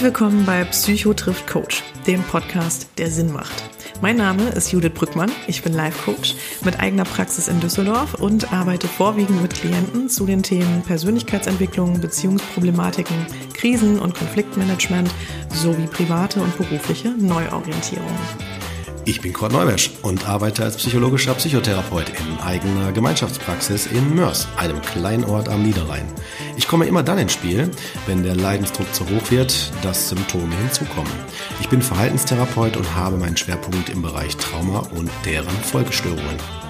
Herzlich willkommen bei Psycho trifft Coach, dem Podcast, der Sinn macht. Mein Name ist Judith Brückmann, ich bin Life Coach mit eigener Praxis in Düsseldorf und arbeite vorwiegend mit Klienten zu den Themen Persönlichkeitsentwicklung, Beziehungsproblematiken, Krisen- und Konfliktmanagement sowie private und berufliche Neuorientierung. Ich bin Kurt Neumesch und arbeite als psychologischer Psychotherapeut in eigener Gemeinschaftspraxis in Mörs, einem kleinen Ort am Niederrhein. Ich komme immer dann ins Spiel, wenn der Leidensdruck zu hoch wird, dass Symptome hinzukommen. Ich bin Verhaltenstherapeut und habe meinen Schwerpunkt im Bereich Trauma und deren Folgestörungen.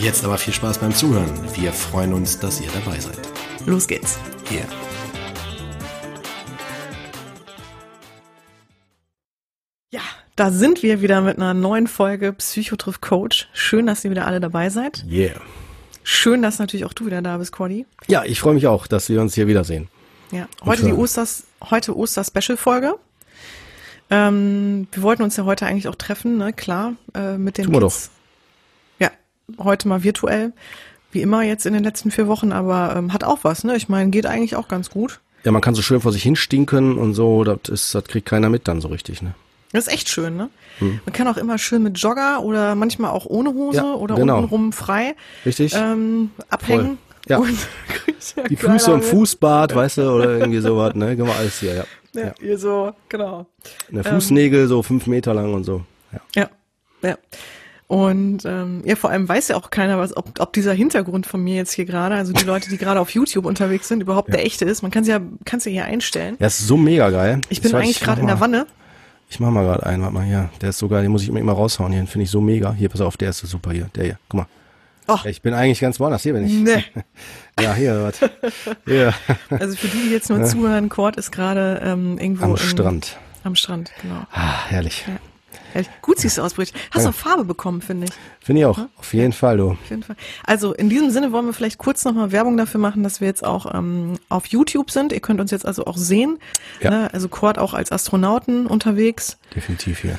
Jetzt aber viel Spaß beim Zuhören. Wir freuen uns, dass ihr dabei seid. Los geht's. Yeah. Ja, da sind wir wieder mit einer neuen Folge Psychotriff Coach. Schön, dass ihr wieder alle dabei seid. Yeah. Schön, dass natürlich auch du wieder da bist, Cordy. Ja, ich freue mich auch, dass wir uns hier wiedersehen. Ja, heute die. Osters, heute Oster-Special-Folge. Ähm, wir wollten uns ja heute eigentlich auch treffen, ne? Klar, äh, mit den Tun wir Kids. Heute mal virtuell, wie immer jetzt in den letzten vier Wochen, aber ähm, hat auch was, ne? Ich meine, geht eigentlich auch ganz gut. Ja, man kann so schön vor sich hinstinken und so, das ist, das kriegt keiner mit dann so richtig, ne? Das ist echt schön, ne? Man kann auch immer schön mit Jogger oder manchmal auch ohne Hose Ja, oder genau. untenrum frei Richtig? ähm, abhängen. Ja. Und ja Die Füße im. Fußbad, weißt du, oder irgendwie sowas, ne? Können wir alles hier, ja. Ja, ja. Hier so, genau. Der Fußnägel so fünf Meter lang und so. Ja. Ja, ja. Und ähm, ja, vor allem weiß ja auch keiner, was, ob, ob dieser Hintergrund von mir jetzt hier gerade, also die Leute, die gerade auf YouTube unterwegs sind, überhaupt der echte ist. Man kann es ja, kann's ja hier einstellen. Ja, ist so mega geil. Ich bin eigentlich ich gerade in der. Wanne. Ich mach mal gerade einen, warte mal hier. Der ist so geil, den muss ich immer immer raushauen hier. Den finde ich so mega. Hier, pass auf, der ist so super hier. Der hier, guck mal. Ja, Ich bin eigentlich ganz woanders. Hier bin ich. Nee. Ja, hier, was. Hier, Also für die, die jetzt nur zuhören, Cord ist gerade ähm, irgendwo am im- Strand. Am Strand, genau. Ah, herrlich. Ja, gut siehst du aus, Bridget. Hast Ja. auch Farbe bekommen, finde ich. Finde ich auch. Auf jeden Fall, du. Auf jeden Fall. Also in diesem Sinne wollen wir vielleicht kurz nochmal Werbung dafür machen, dass wir jetzt auch ähm, auf YouTube sind. Ihr könnt uns jetzt also auch sehen. Ja. Ne? Also Cord auch als Astronauten unterwegs. Definitiv hier.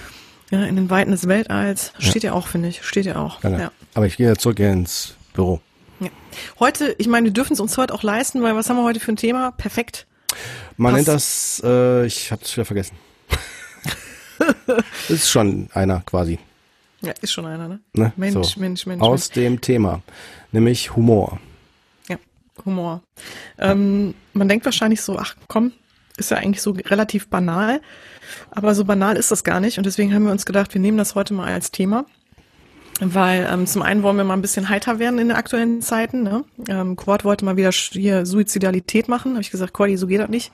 Ja, in den Weiten des Weltalls. Steht ja auch, finde ich. Steht ja auch. Ja. Aber ich gehe jetzt zurück ins Büro. ja. Heute, ich meine, wir dürfen es uns heute auch leisten, weil was haben wir heute für ein Thema? Perfekt. Man Passt. nennt das, äh, ich hab's wieder vergessen. Das ist schon einer quasi. Ja, ist schon einer, ne? Ne? Mensch, so. Mensch, Mensch, Aus dem Thema, nämlich Humor. Ja, Humor. Ähm, man denkt wahrscheinlich so, ach komm, ist ja eigentlich so relativ banal. Aber so banal ist das gar nicht. Und deswegen haben wir uns gedacht, wir nehmen das heute mal als Thema. Weil ähm, zum einen wollen wir mal ein bisschen heiter werden in den aktuellen Zeiten. Ne? Ähm, Quad wollte mal wieder hier Suizidalität machen. Habe ich gesagt, Cordy, so geht das nicht.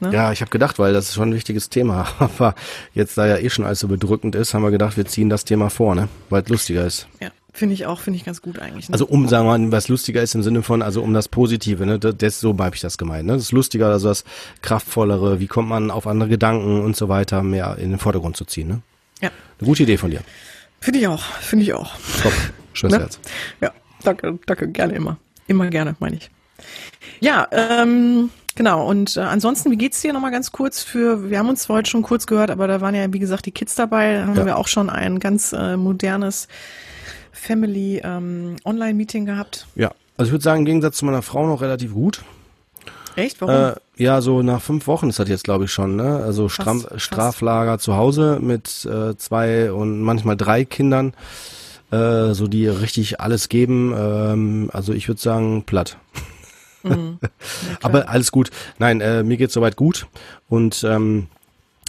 Ne? Ja, ich habe gedacht, weil das ist schon ein wichtiges Thema. Aber jetzt, da ja eh schon alles so bedrückend ist, haben wir gedacht, wir ziehen das Thema vor, ne? Weil es lustiger ist. Ja, finde ich auch, finde ich ganz gut eigentlich. Ne? Also um, sagen wir mal, was lustiger ist im Sinne von, also um das Positive, ne? Das, das so habe ich das gemeint, ne? Das ist lustiger, also das kraftvollere, wie kommt man auf andere Gedanken und so weiter mehr in den Vordergrund zu ziehen, ne? ja, Eine gute Idee von dir. finde ich auch, finde ich auch. Top. Schönes Ne? Herz. Ja, danke, danke, gerne immer. Immer gerne, meine ich. Ja, ähm, genau. Und äh, ansonsten, wie geht's dir nochmal ganz kurz für, wir haben uns heute schon kurz gehört, aber da waren ja, wie gesagt, die Kids dabei. Da haben Ja. wir auch schon ein ganz äh, modernes Family ähm, Online-Meeting gehabt. Ja. Also ich würde sagen, im Gegensatz zu meiner Frau noch relativ gut. Echt? Warum? Äh, ja, so nach fünf Wochen ist das jetzt, glaube ich, schon, ne? Also Stram fast. Straflager zu Hause mit äh, zwei und manchmal drei Kindern, äh, so die richtig alles geben. Ähm, also ich würde sagen, platt. Mhm. Aber alles gut. Nein, äh, mir geht's soweit gut und ähm,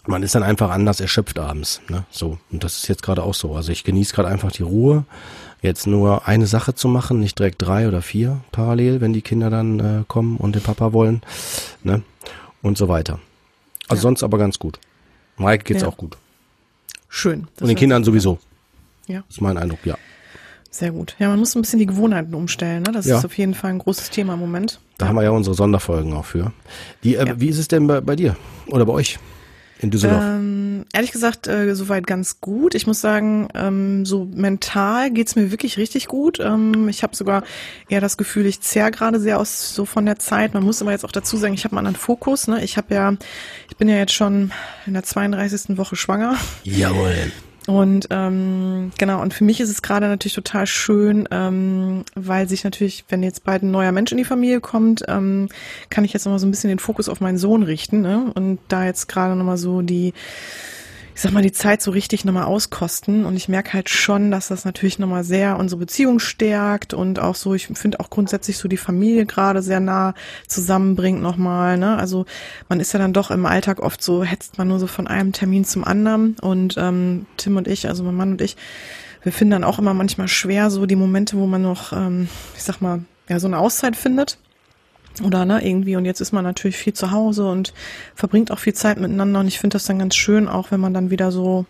man ist dann einfach anders erschöpft abends. Ne? So und das ist jetzt gerade auch so. Also ich genieße gerade einfach die Ruhe, jetzt nur eine Sache zu machen, nicht direkt drei oder vier parallel, wenn die Kinder dann äh, kommen und den Papa wollen, ne? Und so weiter. Also ja. sonst aber ganz gut. Mike geht's ja. auch gut. Schön. und den Kindern sowieso. Ja. Das ist mein Eindruck, ja. Sehr gut. Ja, man muss ein bisschen die Gewohnheiten umstellen. Ne? Das ja. ist auf jeden Fall ein großes Thema im Moment. Da haben wir ja unsere Sonderfolgen auch für. Die, äh, ja. Wie ist es denn bei, bei dir oder bei euch? in Düsseldorf? Ähm, ehrlich gesagt, äh, soweit ganz gut. Ich muss sagen, ähm, so mental geht's mir wirklich richtig gut. Ähm, ich habe sogar eher das Gefühl, ich zehr gerade sehr aus so von der Zeit. Man muss aber jetzt auch dazu sagen, ich habe einen anderen Fokus. Ne? Ich habe ja, ich bin ja jetzt schon in der 32. Woche schwanger. Jawohl. Und ähm, genau, und für mich ist es gerade natürlich total schön, ähm, weil sich natürlich, wenn jetzt bald ein neuer Mensch in die Familie kommt, ähm, kann ich jetzt nochmal so ein bisschen den Fokus auf meinen Sohn richten. Ne? Und da jetzt gerade nochmal so die ich sag mal, die Zeit so richtig nochmal auskosten. Und ich merke halt schon, dass das natürlich nochmal sehr unsere Beziehung stärkt und auch so, ich finde auch grundsätzlich so die Familie gerade sehr nah zusammenbringt nochmal. Ne? Also man ist ja dann doch im Alltag oft so, hetzt man nur so von einem Termin zum anderen. Und ähm, Tim und ich, also mein Mann und ich, wir finden dann auch immer manchmal schwer so die Momente, wo man noch, ähm, ich sag mal, ja, so eine Auszeit findet. Oder ne, irgendwie, und jetzt ist man natürlich viel zu Hause und verbringt auch viel Zeit miteinander. Und ich finde das dann ganz schön, auch wenn man dann wieder so,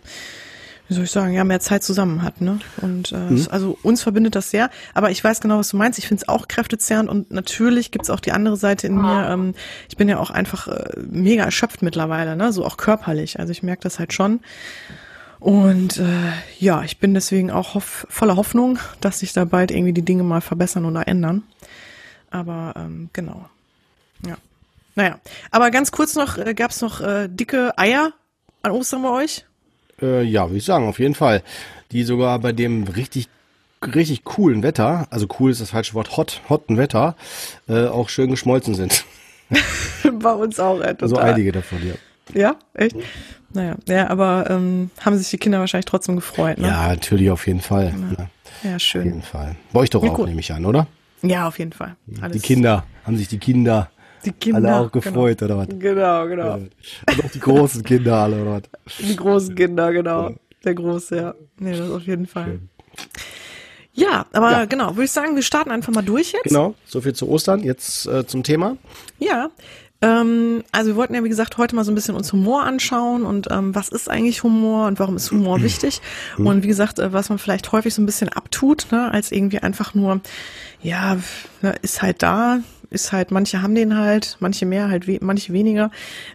wie soll ich sagen, ja, mehr Zeit zusammen hat. Ne? Und äh, mhm. also uns verbindet das sehr. Aber ich weiß genau, was du meinst. Ich finde es auch kräftezehrend und natürlich gibt's auch die andere Seite in mir. Ähm, ich bin ja auch einfach äh, mega erschöpft mittlerweile, ne? so auch körperlich. Also ich merke das halt schon. Und äh, ja, ich bin deswegen auch hoff voller Hoffnung, dass sich da bald irgendwie die Dinge mal verbessern oder ändern. Aber ähm, genau. Ja. Naja. Aber ganz kurz noch, äh, gab es noch äh, dicke Eier an Ostern bei euch? Äh, ja, würde ich sagen, auf jeden Fall. Die sogar bei dem richtig richtig coolen Wetter, also cool ist das falsche Wort, hot, hotten Wetter, äh, auch schön geschmolzen sind. bei uns auch, äh, Also einige davon, ja. Ja, echt? Naja, ja, aber ähm, haben sich die Kinder wahrscheinlich trotzdem gefreut, ne? Ja, natürlich, auf jeden Fall. Ja, ja schön. Auf jeden Fall. Bei euch doch ja, auch, nehme ich an, oder? Ja, auf jeden Fall. Alles die Kinder, haben sich die Kinder, die Kinder alle auch gefreut, genau. oder was? Genau, genau. Und auch die großen Kinder alle, oder was? Die großen Kinder, genau. Der Große, ja. Nee, das auf jeden Fall. Schön. Ja, aber ja. genau, würde ich sagen, wir starten einfach mal durch jetzt. Genau, so viel zu Ostern, jetzt äh, zum Thema. Ja, ähm, also wir wollten ja, wie gesagt, heute mal so ein bisschen uns Humor anschauen und ähm, was ist eigentlich Humor und warum ist Humor wichtig? Und wie gesagt, äh, was man vielleicht häufig so ein bisschen abtut, ne, als irgendwie einfach nur, ja, ist halt da, ist halt, manche haben den halt, manche mehr, halt we manche weniger.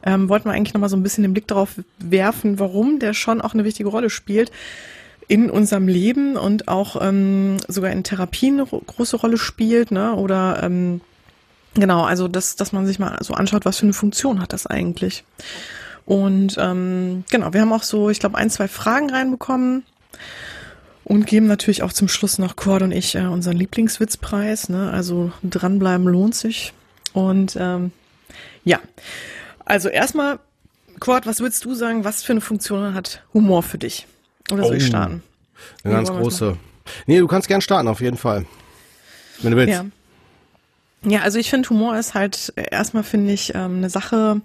Ähm, wollten wir eigentlich nochmal so ein bisschen den Blick darauf werfen, warum der schon auch eine wichtige Rolle spielt in unserem Leben und auch ähm, sogar in Therapien eine große Rolle spielt, ne? Oder ähm, Genau, also dass, dass man sich mal so anschaut, was für eine Funktion hat das eigentlich. Und ähm, genau, wir haben auch so, ich glaube, ein, zwei Fragen reinbekommen und geben natürlich auch zum Schluss noch Cord und ich äh, unseren Lieblingswitzpreis. Ne? Also dranbleiben lohnt sich. Und ähm, ja, also erstmal, Cord, was würdest du sagen, was für eine Funktion hat Humor für dich? Oder soll oh, ich starten? Eine ganz große. Nee, du kannst gern starten, auf jeden Fall. Wenn du willst. Ja. Ja, also ich finde, Humor ist halt erstmal, finde ich, ähm, eine Sache,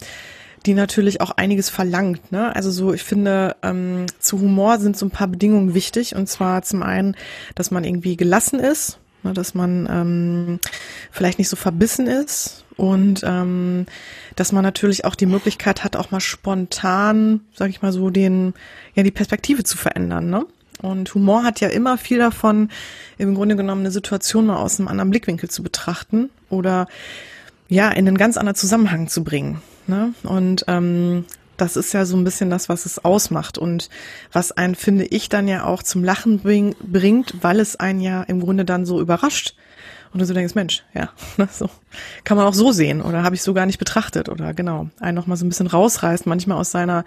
die natürlich auch einiges verlangt. Ne? Also so, ich finde, ähm, zu Humor sind so ein paar Bedingungen wichtig. Und zwar zum einen, dass man irgendwie gelassen ist, ne? dass man ähm, vielleicht nicht so verbissen ist und ähm, dass man natürlich auch die Möglichkeit hat, auch mal spontan, sag ich mal so, den, ja, die Perspektive zu verändern. Ne? Und Humor hat ja immer viel davon, im Grunde genommen eine Situation mal aus einem anderen Blickwinkel zu betrachten oder ja, in einen ganz anderen Zusammenhang zu bringen. Ne? Und ähm, das ist ja so ein bisschen das, was es ausmacht und was einen, finde ich, dann ja auch zum Lachen bring, bringt, weil es einen ja im Grunde dann so überrascht. Und du so denkst, Mensch, ja, ne, so kann man auch so sehen oder habe ich so gar nicht betrachtet oder genau, einen noch mal so ein bisschen rausreißt, manchmal aus seiner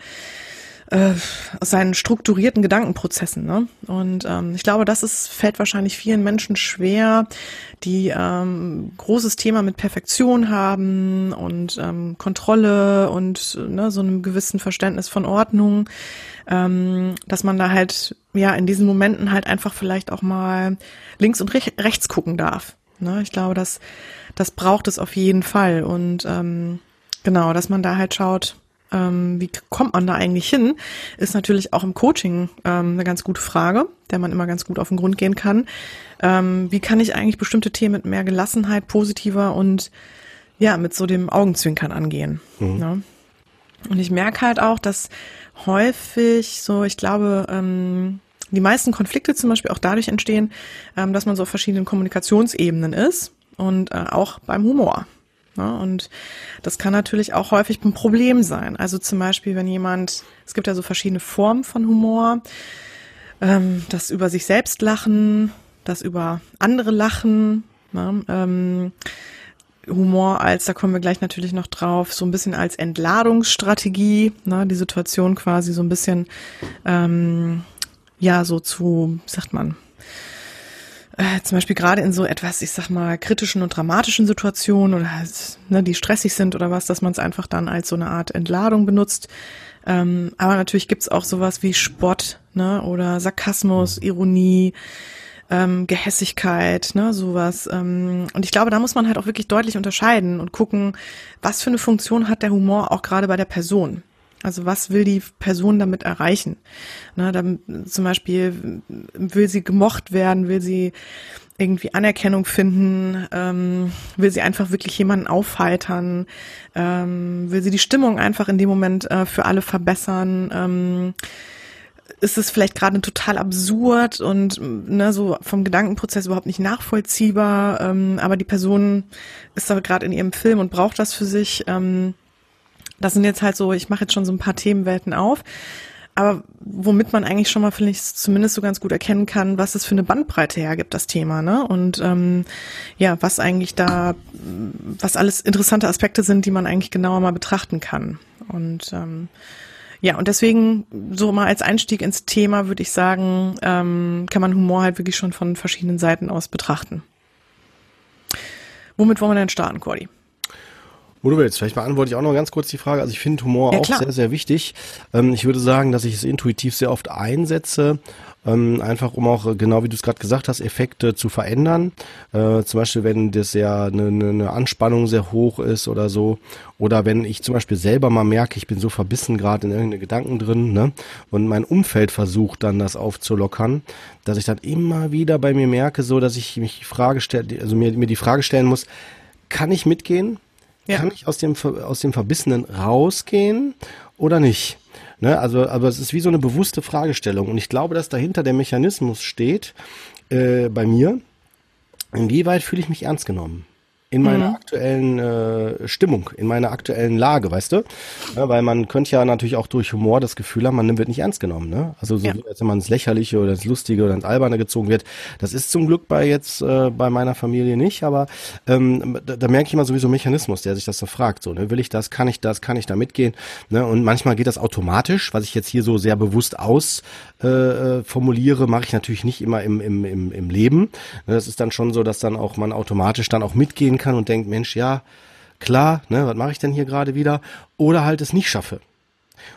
äh, aus seinen strukturierten Gedankenprozessen. Ne? Und ähm, ich glaube, das ist, fällt wahrscheinlich vielen Menschen schwer, die ähm, großes Thema mit Perfektion haben und ähm, Kontrolle und ne, so einem gewissen Verständnis von Ordnung, ähm, dass man da halt ja in diesen Momenten halt einfach vielleicht auch mal links und rech rechts gucken darf. Ne? Ich glaube, das, das braucht es auf jeden Fall. Und ähm, genau, dass man da halt schaut, ähm, wie kommt man da eigentlich hin, ist natürlich auch im Coaching ähm, eine ganz gute Frage, der man immer ganz gut auf den Grund gehen kann. Ähm, wie kann ich eigentlich bestimmte Themen mit mehr Gelassenheit, positiver und ja, mit so dem Augenzwinkern angehen. Mhm. Ne? Und ich merke halt auch, dass häufig so, ich glaube, ähm, die meisten Konflikte zum Beispiel auch dadurch entstehen, ähm, dass man so auf verschiedenen Kommunikationsebenen ist und äh, auch beim Humor. Ne? Und das kann natürlich auch häufig ein Problem sein. Also zum Beispiel, wenn jemand, es gibt ja so verschiedene Formen von Humor, ähm, das über sich selbst lachen, das über andere lachen, ne? ähm, Humor als, da kommen wir gleich natürlich noch drauf, so ein bisschen als Entladungsstrategie, ne, die Situation quasi so ein bisschen, ähm, ja, so zu, sagt man, äh, zum Beispiel gerade in so etwas, ich sag mal, kritischen und dramatischen Situationen oder halt, ne, die stressig sind oder was, dass man es einfach dann als so eine Art Entladung benutzt. Ähm, aber natürlich gibt's auch sowas wie Spott, ne, oder Sarkasmus, Ironie, ähm, Gehässigkeit, ne, sowas. Ähm, und ich glaube, da muss man halt auch wirklich deutlich unterscheiden und gucken, was für eine Funktion hat der Humor auch gerade bei der Person. Also was will die Person damit erreichen? Na, dann, zum Beispiel will sie gemocht werden, will sie irgendwie Anerkennung finden, ähm, will sie einfach wirklich jemanden aufheitern, ähm, will sie die Stimmung einfach in dem Moment äh, für alle verbessern. Ähm, ist es vielleicht gerade total absurd und ne, so vom Gedankenprozess überhaupt nicht nachvollziehbar, ähm, aber die Person ist da gerade in ihrem Film und braucht das für sich. Ähm, das sind jetzt halt so, ich mache jetzt schon so ein paar Themenwelten auf. Aber womit man eigentlich schon mal, finde ich, zumindest so ganz gut erkennen kann, was es für eine Bandbreite hergibt, das Thema, ne? Und ähm, ja, was eigentlich da, was alles interessante Aspekte sind, die man eigentlich genauer mal betrachten kann. Und ähm, ja, und deswegen, so mal als Einstieg ins Thema, würde ich sagen, ähm, kann man Humor halt wirklich schon von verschiedenen Seiten aus betrachten. Womit wollen wir denn starten, Cordy? Wo du willst. Vielleicht beantworte ich auch noch ganz kurz die Frage. Also ich finde Humor ja, auch sehr, sehr wichtig. Ähm, ich würde sagen, dass ich es intuitiv sehr oft einsetze. Ähm, einfach um auch, genau wie du es gerade gesagt hast, Effekte zu verändern. Äh, zum Beispiel, wenn das ja eine, eine Anspannung sehr hoch ist oder so. Oder wenn ich zum Beispiel selber mal merke, ich bin so verbissen gerade in irgendeine Gedanken drin, ne? Und mein Umfeld versucht dann das aufzulockern, dass ich dann immer wieder bei mir merke, so dass ich mich die Frage stelle, also mir, mir die Frage stellen muss, kann ich mitgehen? Ja. Kann ich aus dem, aus dem Verbissenen rausgehen oder nicht? Ne, also, aber es ist wie so eine bewusste Fragestellung. Und ich glaube, dass dahinter der Mechanismus steht, äh, bei mir, inwieweit fühle ich mich ernst genommen? In meiner mhm. aktuellen äh, Stimmung, in meiner aktuellen Lage, weißt du? Ja, weil man könnte ja natürlich auch durch Humor das Gefühl haben, man wird nicht ernst genommen, ne? Also so ja. als wenn man ins Lächerliche oder ins Lustige oder ins Alberne gezogen wird. Das ist zum Glück bei jetzt äh, bei meiner Familie nicht, aber ähm, da, da merke ich immer sowieso Mechanismus, der sich das so fragt, so, ne? Will ich das, kann ich das, kann ich da mitgehen? Ne? Und manchmal geht das automatisch, was ich jetzt hier so sehr bewusst aus äh, äh formuliere, mache ich natürlich nicht immer im, im, im, im Leben. Ne? Das ist dann schon so, dass dann auch man automatisch dann auch mitgehen kann und denkt, Mensch, ja, klar, ne, was mache ich denn hier gerade wieder? Oder halt es nicht schaffe.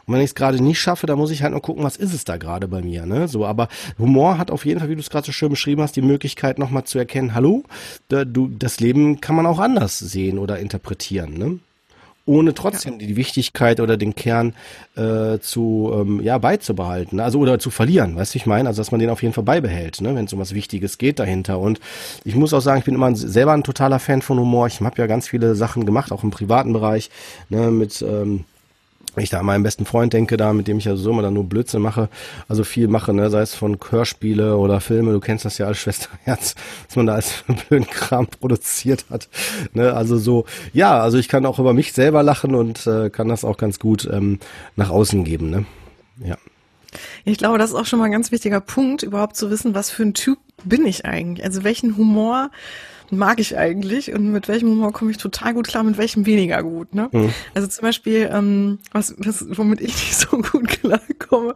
Und wenn ich es gerade nicht schaffe, dann muss ich halt nur gucken, was ist es da gerade bei mir, ne? So, aber Humor hat auf jeden Fall, wie du es gerade so schön beschrieben hast, die Möglichkeit nochmal zu erkennen, hallo, da, du, das Leben kann man auch anders sehen oder interpretieren, ne? Ohne trotzdem ja. die Wichtigkeit oder den Kern äh, zu ähm, ja beizubehalten, also oder zu verlieren, weißt du, ich meine, also dass man den auf jeden Fall beibehält, ne, wenn es um was Wichtiges geht dahinter. Und ich muss auch sagen, ich bin immer selber ein totaler Fan von Humor. Ich habe ja ganz viele Sachen gemacht, auch im privaten Bereich, ne, mit ähm, ich da an meinen besten Freund denke, da, mit dem ich ja so immer dann nur Blödsinn mache, also viel mache, ne, sei es von Hörspiele oder Filme, du kennst das ja als Schwesterherz, dass man da als blöden Kram produziert hat. Ne, also so, ja, also ich kann auch über mich selber lachen und äh, kann das auch ganz gut ähm, nach außen geben, ne? Ja. Ich glaube, das ist auch schon mal ein ganz wichtiger Punkt, überhaupt zu wissen, was für ein Typ bin ich eigentlich? Also welchen Humor mag ich eigentlich und mit welchem Humor komme ich total gut klar, mit welchem weniger gut. Ne? Mhm. Also zum Beispiel, ähm, was, was, womit ich nicht so gut klarkomme,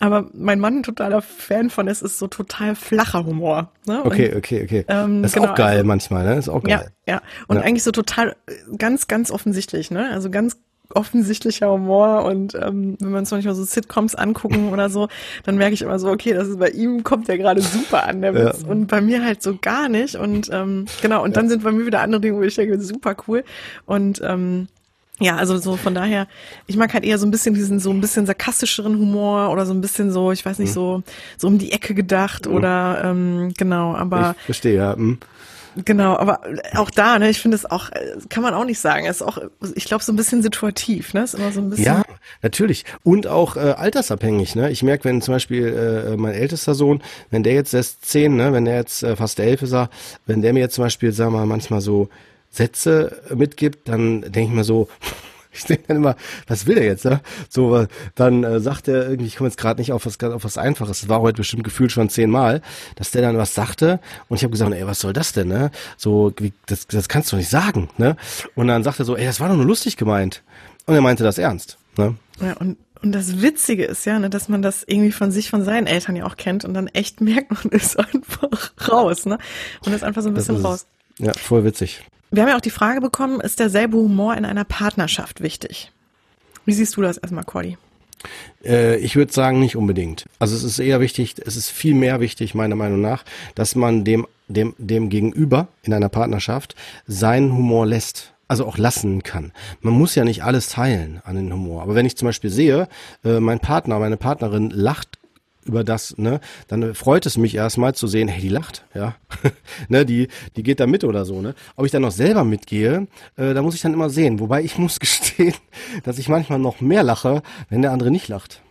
aber mein Mann ein totaler Fan von ist, ist so total flacher Humor. Ne? Okay, und, okay, okay. Ähm, das ist genau, auch geil also, manchmal, ne? Das ist auch geil. Ja, ja. Und ja. eigentlich so total ganz, ganz offensichtlich, ne? Also ganz offensichtlicher Humor und ähm, wenn wir uns manchmal so Sitcoms angucken oder so, dann merke ich immer so, okay, das ist bei ihm kommt der gerade super an, der Witz. Ja. Und bei mir halt so gar nicht. Und ähm, genau, und ja. dann sind bei mir wieder andere Dinge, wo ich denke, super cool. Und ähm, ja, also so von daher, ich mag halt eher so ein bisschen diesen so ein bisschen sarkastischeren Humor oder so ein bisschen so, ich weiß nicht, mhm. so so um die Ecke gedacht mhm. oder ähm, genau, aber ich verstehe ja. Mhm. Genau, aber auch da, ne, ich finde es auch, kann man auch nicht sagen. Es ist auch, ich glaube, so ein bisschen situativ, ne? Ist immer so ein bisschen. Ja, natürlich. Und auch äh, altersabhängig, ne? Ich merke, wenn zum Beispiel äh, mein ältester Sohn, wenn der jetzt erst zehn, ne, wenn der jetzt äh, fast elf ist, wenn der mir jetzt zum Beispiel, sagen wir mal, manchmal so Sätze mitgibt, dann denke ich mir so, ich denke dann immer, was will er jetzt? Ne? So, dann äh, sagt er irgendwie, ich komme jetzt gerade nicht auf was, auf was Einfaches. Das war heute bestimmt gefühlt schon zehnmal, dass der dann was sagte und ich habe gesagt, ey, was soll das denn? Ne? So, wie, das, das kannst du nicht sagen. Ne? Und dann sagt er so, ey, das war doch nur lustig gemeint. Und er meinte das ernst. Ne? Ja, und und das Witzige ist ja, ne, dass man das irgendwie von sich, von seinen Eltern ja auch kennt und dann echt merkt, man ist einfach raus, ne? Und ist einfach so ein bisschen raus. Ja, voll witzig. Wir haben ja auch die Frage bekommen, ist derselbe Humor in einer Partnerschaft wichtig? Wie siehst du das erstmal, Cordy? Äh, ich würde sagen, nicht unbedingt. Also es ist eher wichtig, es ist viel mehr wichtig, meiner Meinung nach, dass man dem, dem, dem Gegenüber in einer Partnerschaft seinen Humor lässt also auch lassen kann. Man muss ja nicht alles teilen an den Humor. Aber wenn ich zum Beispiel sehe, äh, mein Partner, meine Partnerin lacht über das, ne, dann freut es mich erstmal zu sehen, hey, die lacht, ja, ne, die, die geht da mit oder so, ne. Ob ich dann noch selber mitgehe, äh, da muss ich dann immer sehen. Wobei ich muss gestehen, dass ich manchmal noch mehr lache, wenn der andere nicht lacht.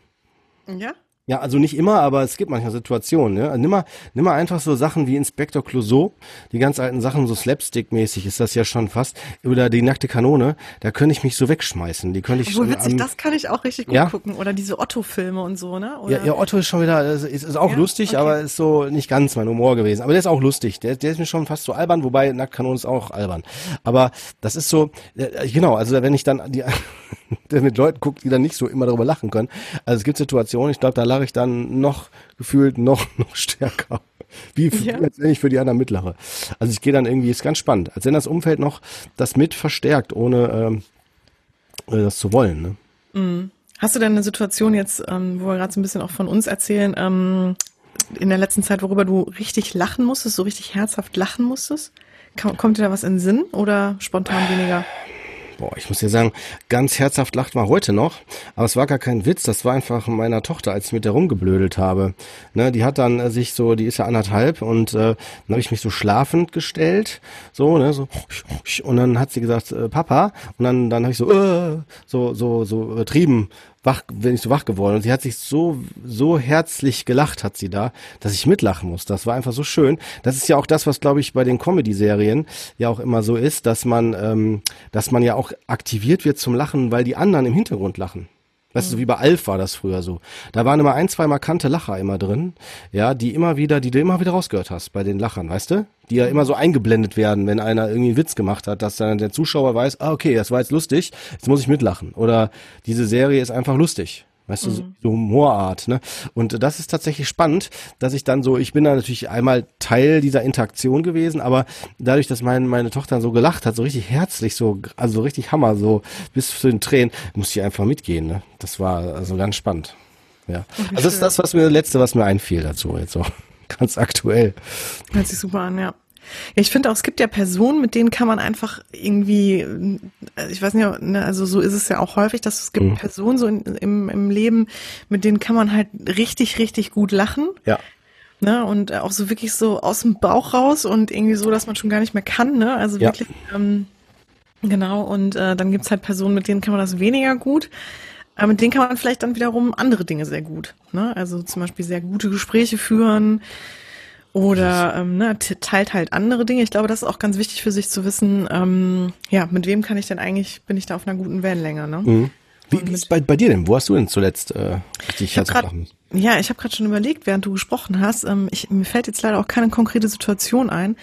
Ja? Ja, also nicht immer, aber es gibt manchmal Situationen. Ne? Nimm, mal, nimm mal einfach so Sachen wie Inspektor Clouseau, die ganz alten Sachen, so Slapstick-mäßig ist das ja schon fast, oder die nackte Kanone, da könnte ich mich so wegschmeißen. Die könnte ich Obwohl, witzig, das kann ich auch richtig gut ja? gucken. Oder diese Otto-Filme und so, ne? Oder? Ja, ja, Otto ist schon wieder, ist, ist auch ja? lustig, okay. aber ist so nicht ganz mein Humor gewesen. Aber der ist auch lustig. Der, der ist mir schon fast so albern, wobei Nacktkanone ist auch albern. Aber das ist so, äh, genau, also wenn ich dann die der mit Leuten guckt, die dann nicht so immer darüber lachen können. Also es gibt Situationen, ich glaube, da lache ich dann noch gefühlt noch, noch stärker. Wie ja. für die anderen mitlache. Also ich gehe dann irgendwie, ist ganz spannend, als wenn das Umfeld noch das mit verstärkt, ohne ähm, äh, das zu wollen. Ne? Mhm. Hast du denn eine Situation jetzt, ähm, wo wir gerade so ein bisschen auch von uns erzählen, ähm, in der letzten Zeit, worüber du richtig lachen musstest, so richtig herzhaft lachen musstest? Kommt dir da was in den Sinn oder spontan weniger? Boah, ich muss dir sagen, ganz herzhaft lacht man heute noch, aber es war gar kein Witz, das war einfach meiner Tochter, als ich mit der rumgeblödelt habe. Ne, die hat dann äh, sich so, die ist ja anderthalb und äh, dann habe ich mich so schlafend gestellt, so, ne, so und dann hat sie gesagt, äh, Papa, und dann dann habe ich so äh, so so so übertrieben wach, bin ich so wach geworden. Und sie hat sich so, so herzlich gelacht, hat sie da, dass ich mitlachen muss. Das war einfach so schön. Das ist ja auch das, was, glaube ich, bei den Comedy-Serien ja auch immer so ist, dass man, ähm, dass man ja auch aktiviert wird zum Lachen, weil die anderen im Hintergrund lachen. Weißt du, wie bei Alf war das früher so. Da waren immer ein, zwei markante Lacher immer drin, ja, die immer wieder, die du immer wieder rausgehört hast bei den Lachern, weißt du? Die ja immer so eingeblendet werden, wenn einer irgendwie einen Witz gemacht hat, dass dann der Zuschauer weiß, ah, okay, das war jetzt lustig, jetzt muss ich mitlachen. Oder diese Serie ist einfach lustig. Weißt mhm. du, so Humorart, ne? Und das ist tatsächlich spannend, dass ich dann so, ich bin da natürlich einmal Teil dieser Interaktion gewesen, aber dadurch, dass mein, meine Tochter so gelacht hat, so richtig herzlich, so, also richtig Hammer, so bis zu den Tränen, musste ich einfach mitgehen, ne? Das war also ganz spannend. Ja. Also das ist das, was mir, letzte, was mir einfiel dazu, jetzt so. Ganz aktuell. Hört sich super an, ja. Ja, ich finde auch, es gibt ja Personen, mit denen kann man einfach irgendwie, äh, ich weiß nicht, ne, also so ist es ja auch häufig, dass es gibt mhm. Personen so in, im, im Leben, mit denen kann man halt richtig, richtig gut lachen. Ja. Ne, und auch so wirklich so aus dem Bauch raus und irgendwie so, dass man schon gar nicht mehr kann, ne? Also ja. wirklich, ähm, genau, und äh, dann gibt's halt Personen, mit denen kann man das weniger gut. Aber mit denen kann man vielleicht dann wiederum andere Dinge sehr gut. Ne? Also zum Beispiel sehr gute Gespräche führen, oder ähm, ne, teilt halt andere Dinge. Ich glaube, das ist auch ganz wichtig für sich zu wissen, ähm, ja, mit wem kann ich denn eigentlich, bin ich da auf einer guten Wellenlänge, ne? Mhm. Wie, wie ist bei, bei dir denn? Wo hast du denn zuletzt äh, richtig ich grad, Ja, ich habe gerade schon überlegt, während du gesprochen hast. Ähm, ich, mir fällt jetzt leider auch keine konkrete Situation ein,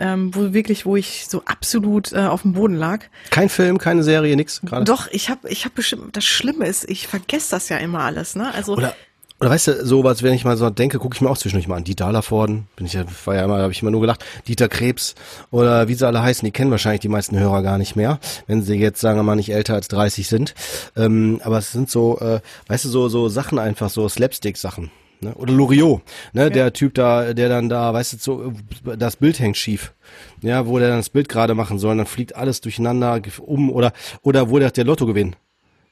ähm, wo wirklich, wo ich so absolut äh, auf dem Boden lag. Kein Film, keine Serie, nix gerade. Doch, ich habe, ich habe bestimmt. Das Schlimme ist, ich vergesse das ja immer alles. Ne? Also Oder oder weißt du, sowas, wenn ich mal so denke, gucke ich mir auch zwischendurch mal an. Dieter Hallervorden, bin ich ja, war ja immer, habe ich immer nur gelacht. Dieter Krebs oder wie sie alle heißen, die kennen wahrscheinlich die meisten Hörer gar nicht mehr, wenn sie jetzt, sagen wir mal, nicht älter als 30 sind. Ähm, aber es sind so, äh, weißt du, so, so Sachen einfach, so Slapstick-Sachen. Ne? Oder Loriot, ne? Ja. der Typ da, der dann da, weißt du, so, das Bild hängt schief. Ja, wo der dann das Bild gerade machen soll, dann fliegt alles durcheinander um oder, oder wo der, der Lotto gewinnt.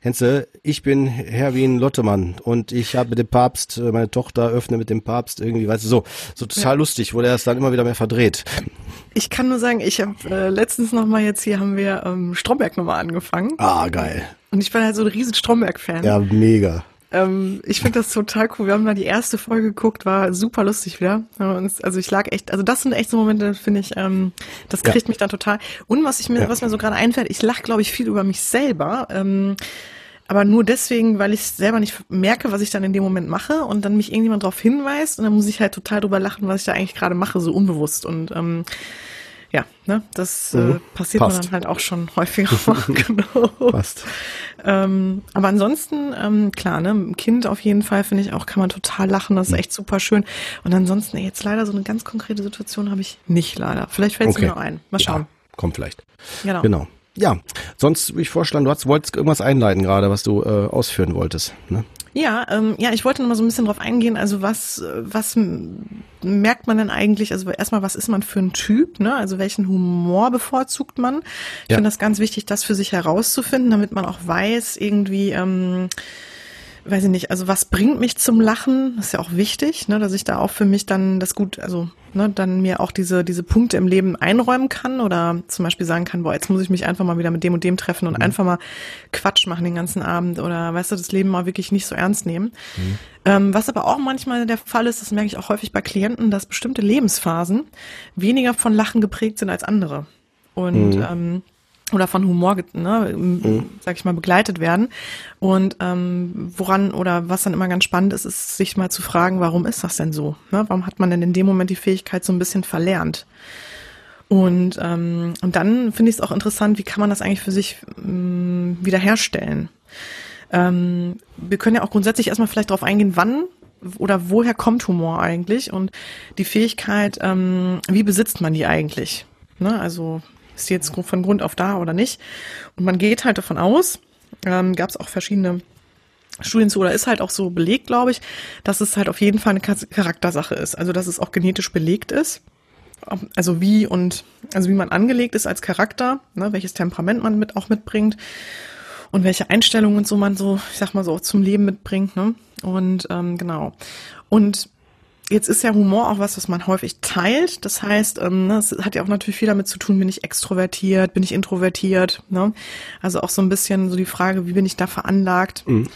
Kennst du, ich bin Herwin Lottemann und ich habe mit dem Papst, äh, meine Tochter öffne mit dem Papst irgendwie, weißt du, so, so total ja. lustig, wo der es dann immer wieder mehr verdreht. Ich kann nur sagen, ich habe äh, letztens nochmal jetzt hier haben wir ähm, Stromberg nochmal angefangen. Ah, geil. Und ich bin halt so ein riesen Stromberg-Fan. Ja, mega. Ähm, ich finde das total cool. Wir haben da die erste Folge geguckt, war super lustig wieder. Also ich lag echt, also das sind echt so Momente, finde ich, ähm, das kriegt ja. mich dann total. Und was ich mir, ja. was mir so gerade einfällt, ich lache, glaube ich, viel über mich selber. Ähm, aber nur deswegen, weil ich selber nicht merke, was ich dann in dem Moment mache und dann mich irgendjemand darauf hinweist und dann muss ich halt total drüber lachen, was ich da eigentlich gerade mache, so unbewusst. Und ähm, ja, ne, das äh, mhm. äh, passiert Passt. mir dann halt auch schon häufiger mal. genau. Passt. Ähm, aber ansonsten, ähm, klar, ne, ein Kind auf jeden Fall finde ich auch, kann man total lachen, das ist mhm. echt super schön. Und ansonsten, ey, jetzt leider so eine ganz konkrete Situation habe ich nicht leider. Vielleicht fällt es okay. mir noch ein. Mal schauen. Ja, kommt vielleicht. Genau. Genau. Ja, sonst würde ich vorschlagen, du hast, wolltest irgendwas einleiten gerade, was du äh, ausführen wolltest. Ne? Ja, ähm, ja, ich wollte noch mal so ein bisschen drauf eingehen. Also was, was merkt man denn eigentlich? Also erstmal, was ist man für ein Typ? Ne? Also welchen Humor bevorzugt man? Ich ja. finde das ganz wichtig, das für sich herauszufinden, damit man auch weiß, irgendwie. Ähm, weiß ich nicht, also was bringt mich zum Lachen? Das ist ja auch wichtig, ne, dass ich da auch für mich dann das gut, also ne, dann mir auch diese diese Punkte im Leben einräumen kann oder zum Beispiel sagen kann, boah, jetzt muss ich mich einfach mal wieder mit dem und dem treffen und mhm. einfach mal Quatsch machen den ganzen Abend oder weißt du, das Leben mal wirklich nicht so ernst nehmen. Mhm. Ähm, was aber auch manchmal der Fall ist, das merke ich auch häufig bei Klienten, dass bestimmte Lebensphasen weniger von Lachen geprägt sind als andere. Und mhm. ähm, oder von Humor, ne, mhm. sag ich mal, begleitet werden. Und ähm, woran oder was dann immer ganz spannend ist, ist sich mal zu fragen, warum ist das denn so? Ne? Warum hat man denn in dem Moment die Fähigkeit so ein bisschen verlernt? Und, ähm, und dann finde ich es auch interessant, wie kann man das eigentlich für sich ähm, wiederherstellen? Ähm, wir können ja auch grundsätzlich erstmal vielleicht darauf eingehen, wann oder woher kommt Humor eigentlich und die Fähigkeit, ähm, wie besitzt man die eigentlich? Ne? Also ist jetzt von Grund auf da oder nicht? Und man geht halt davon aus, ähm, gab es auch verschiedene Studien zu oder ist halt auch so belegt, glaube ich, dass es halt auf jeden Fall eine Charaktersache ist. Also dass es auch genetisch belegt ist. Also wie und also wie man angelegt ist als Charakter, ne, welches Temperament man mit auch mitbringt und welche Einstellungen so man so, ich sag mal so, zum Leben mitbringt. Ne? Und ähm, genau. Und Jetzt ist ja Humor auch was, was man häufig teilt. Das heißt, ähm, ne, es hat ja auch natürlich viel damit zu tun, bin ich extrovertiert, bin ich introvertiert. Ne? Also auch so ein bisschen so die Frage, wie bin ich da veranlagt. Mhm.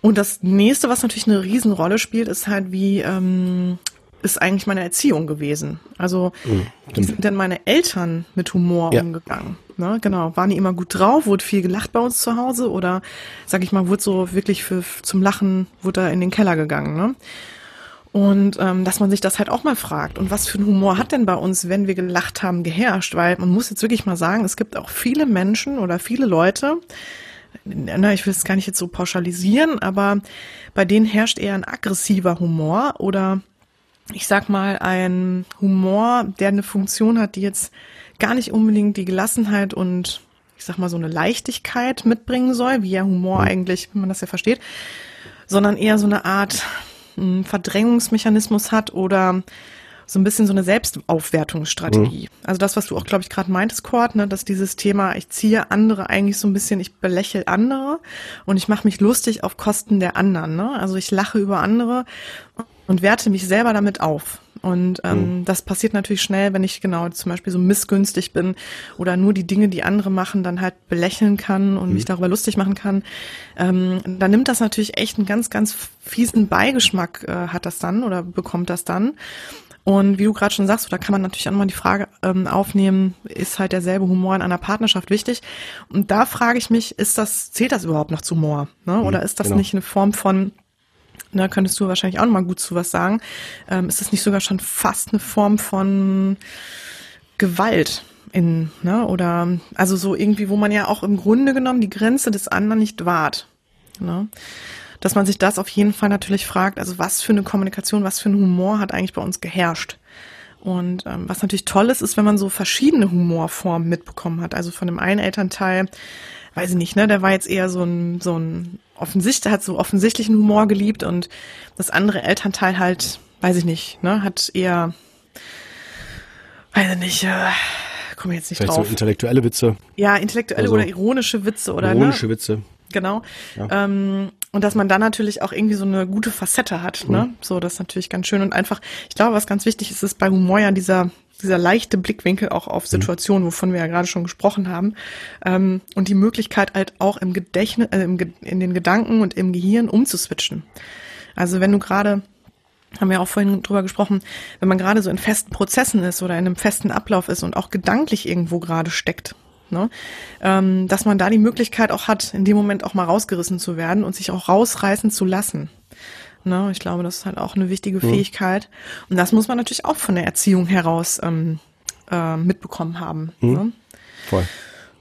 Und das nächste, was natürlich eine Riesenrolle spielt, ist halt, wie ähm, ist eigentlich meine Erziehung gewesen? Also mhm, wie sind denn meine Eltern mit Humor ja. umgegangen? Ne, genau, waren die immer gut drauf? Wurde viel gelacht bei uns zu Hause? Oder, sag ich mal, wurde so wirklich für, zum Lachen, wurde da in den Keller gegangen? Ne? Und ähm, dass man sich das halt auch mal fragt. Und was für ein Humor hat denn bei uns, wenn wir gelacht haben, geherrscht? Weil man muss jetzt wirklich mal sagen, es gibt auch viele Menschen oder viele Leute, na, ich will es gar nicht jetzt so pauschalisieren, aber bei denen herrscht eher ein aggressiver Humor oder ich sag mal ein Humor, der eine Funktion hat, die jetzt gar nicht unbedingt die Gelassenheit und ich sag mal so eine Leichtigkeit mitbringen soll, wie ja Humor mhm. eigentlich, wenn man das ja versteht, sondern eher so eine Art einen Verdrängungsmechanismus hat oder so ein bisschen so eine Selbstaufwertungsstrategie. Mhm. Also das, was du auch, glaube ich, gerade meintest, Cord, ne, dass dieses Thema, ich ziehe andere eigentlich so ein bisschen, ich belächle andere und ich mache mich lustig auf Kosten der anderen. Ne? Also ich lache über andere und werte mich selber damit auf. Und ähm, mhm. das passiert natürlich schnell, wenn ich genau zum Beispiel so missgünstig bin oder nur die Dinge, die andere machen, dann halt belächeln kann und mhm. mich darüber lustig machen kann. Ähm, dann nimmt das natürlich echt einen ganz, ganz fiesen Beigeschmack, äh, hat das dann oder bekommt das dann. Und wie du gerade schon sagst, da kann man natürlich auch mal die Frage ähm, aufnehmen, ist halt derselbe Humor in einer Partnerschaft wichtig? Und da frage ich mich, ist das, zählt das überhaupt noch zu Humor? Ne? Mhm, oder ist das genau. nicht eine Form von da könntest du wahrscheinlich auch noch mal gut zu was sagen. Ähm, ist das nicht sogar schon fast eine Form von Gewalt in, ne? Oder also so irgendwie, wo man ja auch im Grunde genommen die Grenze des anderen nicht wahrt. Ne? dass man sich das auf jeden Fall natürlich fragt, also was für eine Kommunikation, was für ein Humor hat eigentlich bei uns geherrscht. Und ähm, was natürlich toll ist, ist, wenn man so verschiedene Humorformen mitbekommen hat. Also von dem einen Elternteil, weiß ich nicht, ne, der war jetzt eher so ein, so ein offensichtlich, hat so offensichtlichen Humor geliebt und das andere Elternteil halt, weiß ich nicht, ne, hat eher, weiß ich nicht, äh, komme jetzt nicht Vielleicht drauf. so intellektuelle Witze. Ja, intellektuelle Also oder ironische Witze oder Ironische ne? Witze. Genau. Ja. Ähm, und dass man dann natürlich auch irgendwie so eine gute Facette hat, ne? Mhm. So, das ist natürlich ganz schön. Und einfach, ich glaube, was ganz wichtig ist, ist bei Humor ja dieser, dieser leichte Blickwinkel auch Mhm. auf Situationen, wovon wir ja gerade schon gesprochen haben. Ähm, und die Möglichkeit halt auch im Gedächtnis, äh, im, in den Gedanken und im Gehirn umzuswitchen. Also wenn du gerade haben wir auch vorhin drüber gesprochen, wenn man gerade so in festen Prozessen ist oder in einem festen Ablauf ist und auch gedanklich irgendwo gerade steckt, ne, ähm, dass man da die Möglichkeit auch hat, in dem Moment auch mal rausgerissen zu werden und sich auch rausreißen zu lassen. Ne, ich glaube, das ist halt auch eine wichtige Fähigkeit. Und das muss man natürlich auch von der Erziehung heraus ähm, äh, mitbekommen haben. Ne? Voll.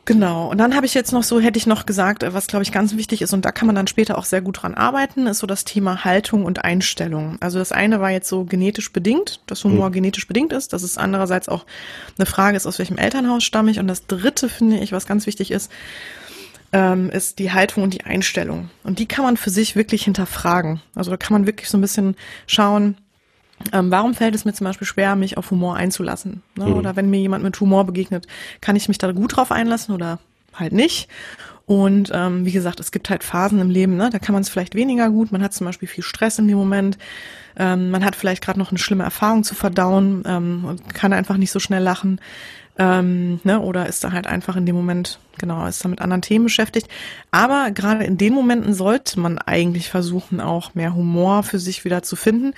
Genau. Und dann habe ich jetzt noch so, hätte ich noch gesagt, äh, was glaube ich ganz wichtig ist, und da kann man dann später auch sehr gut dran arbeiten, ist so das Thema Haltung und Einstellung. Also das eine war jetzt so genetisch bedingt, dass Humor genetisch bedingt ist, dass es andererseits auch eine Frage ist, aus welchem Elternhaus stamme ich. Und das dritte finde ich, was ganz wichtig ist, ähm, ist die Haltung und die Einstellung. Und die kann man für sich wirklich hinterfragen. Also da kann man wirklich so ein bisschen schauen, ähm, warum fällt es mir zum Beispiel schwer, mich auf Humor einzulassen? Ne? Oder wenn mir jemand mit Humor begegnet, kann ich mich da gut drauf einlassen oder halt nicht? Und ähm, wie gesagt, es gibt halt Phasen im Leben, ne? da kann man es vielleicht weniger gut. Man hat zum Beispiel viel Stress in dem Moment. Ähm, man hat vielleicht gerade noch eine schlimme Erfahrung zu verdauen ähm, und kann einfach nicht so schnell lachen. Ähm, ne, oder ist da halt einfach in dem Moment, genau, ist da mit anderen Themen beschäftigt. Aber gerade in den Momenten sollte man eigentlich versuchen, auch mehr Humor für sich wieder zu finden,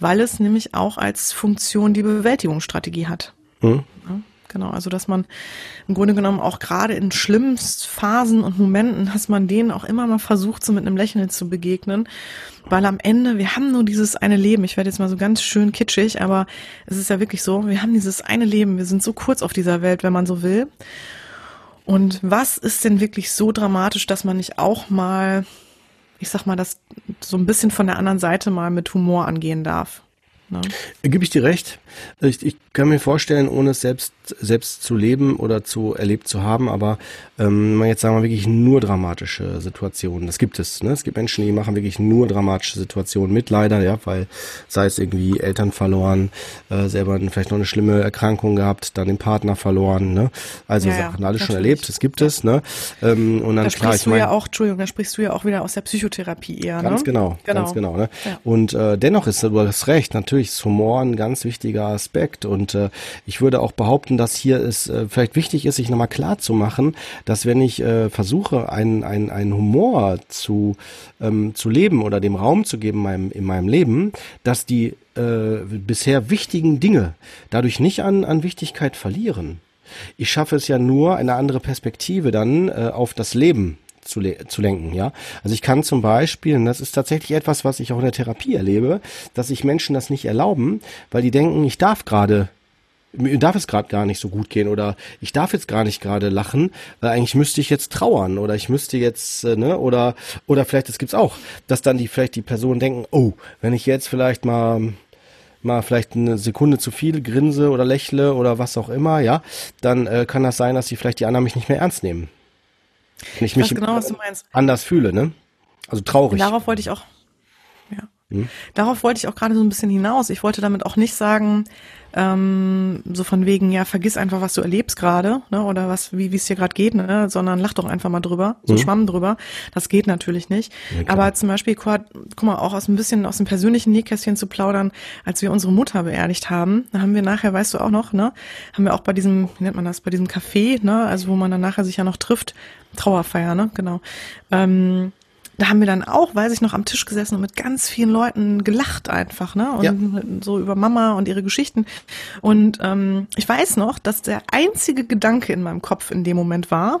weil es nämlich auch als Funktion die Bewältigungsstrategie hat. Hm? Genau, also dass man im Grunde genommen auch gerade in schlimmen Phasen und Momenten, dass man denen auch immer mal versucht, so mit einem Lächeln zu begegnen. Weil am Ende, wir haben nur dieses eine Leben. Ich werde jetzt mal so ganz schön kitschig, aber es ist ja wirklich so, wir haben dieses eine Leben. Wir sind so kurz auf dieser Welt, wenn man so will. Und was ist denn wirklich so dramatisch, dass man nicht auch mal, ich sag mal, das so ein bisschen von der anderen Seite mal mit Humor angehen darf? Ne? Gebe ich dir recht. Ich, ich kann mir vorstellen, ohne es selbst, selbst zu leben oder zu erlebt zu haben, aber ähm, jetzt sagen wir wirklich nur dramatische Situationen. Das gibt es. Ne? Es gibt Menschen, die machen wirklich nur dramatische Situationen mit, leider, ja, weil sei es irgendwie Eltern verloren, äh, selber vielleicht noch eine schlimme Erkrankung gehabt, dann den Partner verloren, ne? Also Ja, ja, Sachen, alles schon erlebt, das gibt es, ne? Ähm, und dann Da klar, sprichst ich du meine. ja auch, Entschuldigung, da sprichst du ja auch wieder aus der Psychotherapie eher, Ganz ne? genau, ganz genau. Ne? Ja. Und äh, dennoch ist, du hast recht, natürlich ist Humor ein ganz wichtiger Aspekt. Und äh, ich würde auch behaupten, dass hier es äh, vielleicht wichtig ist, sich nochmal klar zu machen, dass wenn ich äh, versuche, einen ein, ein Humor zu, ähm, zu leben oder dem Raum zu geben in meinem, in meinem Leben, dass die äh, bisher wichtigen Dinge dadurch nicht an, an Wichtigkeit verlieren. Ich schaffe es ja nur, eine andere Perspektive dann äh, auf das Leben zu, le zu lenken, ja. Also ich kann zum Beispiel, und das ist tatsächlich etwas, was ich auch in der Therapie erlebe, dass sich Menschen das nicht erlauben, weil die denken, ich darf gerade mir darf es gerade gar nicht so gut gehen oder ich darf jetzt gar nicht gerade lachen, äh, eigentlich müsste ich jetzt trauern oder ich müsste jetzt, äh, ne, oder, oder vielleicht, das gibt's auch, dass dann die, vielleicht die Personen denken, oh, wenn ich jetzt vielleicht mal, mal vielleicht eine Sekunde zu viel grinse oder lächle oder was auch immer, ja, dann äh, kann das sein, dass die vielleicht die anderen mich nicht mehr ernst nehmen. Wenn ich Ich mich genau, anders fühle, ne? Also traurig. Darauf wollte ich auch, ja. Hm? Darauf wollte ich auch gerade so ein bisschen hinaus. Ich wollte damit auch nicht sagen, ähm, so von wegen, ja, vergiss einfach, was du erlebst gerade, ne, oder was, wie es dir gerade geht, ne, sondern lach doch einfach mal drüber, so Mhm. schwamm drüber. Das geht natürlich nicht. Ja. Aber zum Beispiel, guck guck mal, auch aus ein bisschen aus dem persönlichen Nähkästchen zu plaudern, als wir unsere Mutter beerdigt haben, da haben wir nachher, weißt du auch noch, ne, haben wir auch bei diesem, wie nennt man das, bei diesem Café, ne, also wo man dann nachher sich ja noch trifft, Trauerfeier, ne, genau. Ähm, da haben wir dann auch, weiß ich noch, am Tisch gesessen und mit ganz vielen Leuten gelacht einfach, ne? Und Ja. so über Mama und ihre Geschichten. Und ähm, ich weiß noch, dass der einzige Gedanke in meinem Kopf in dem Moment war,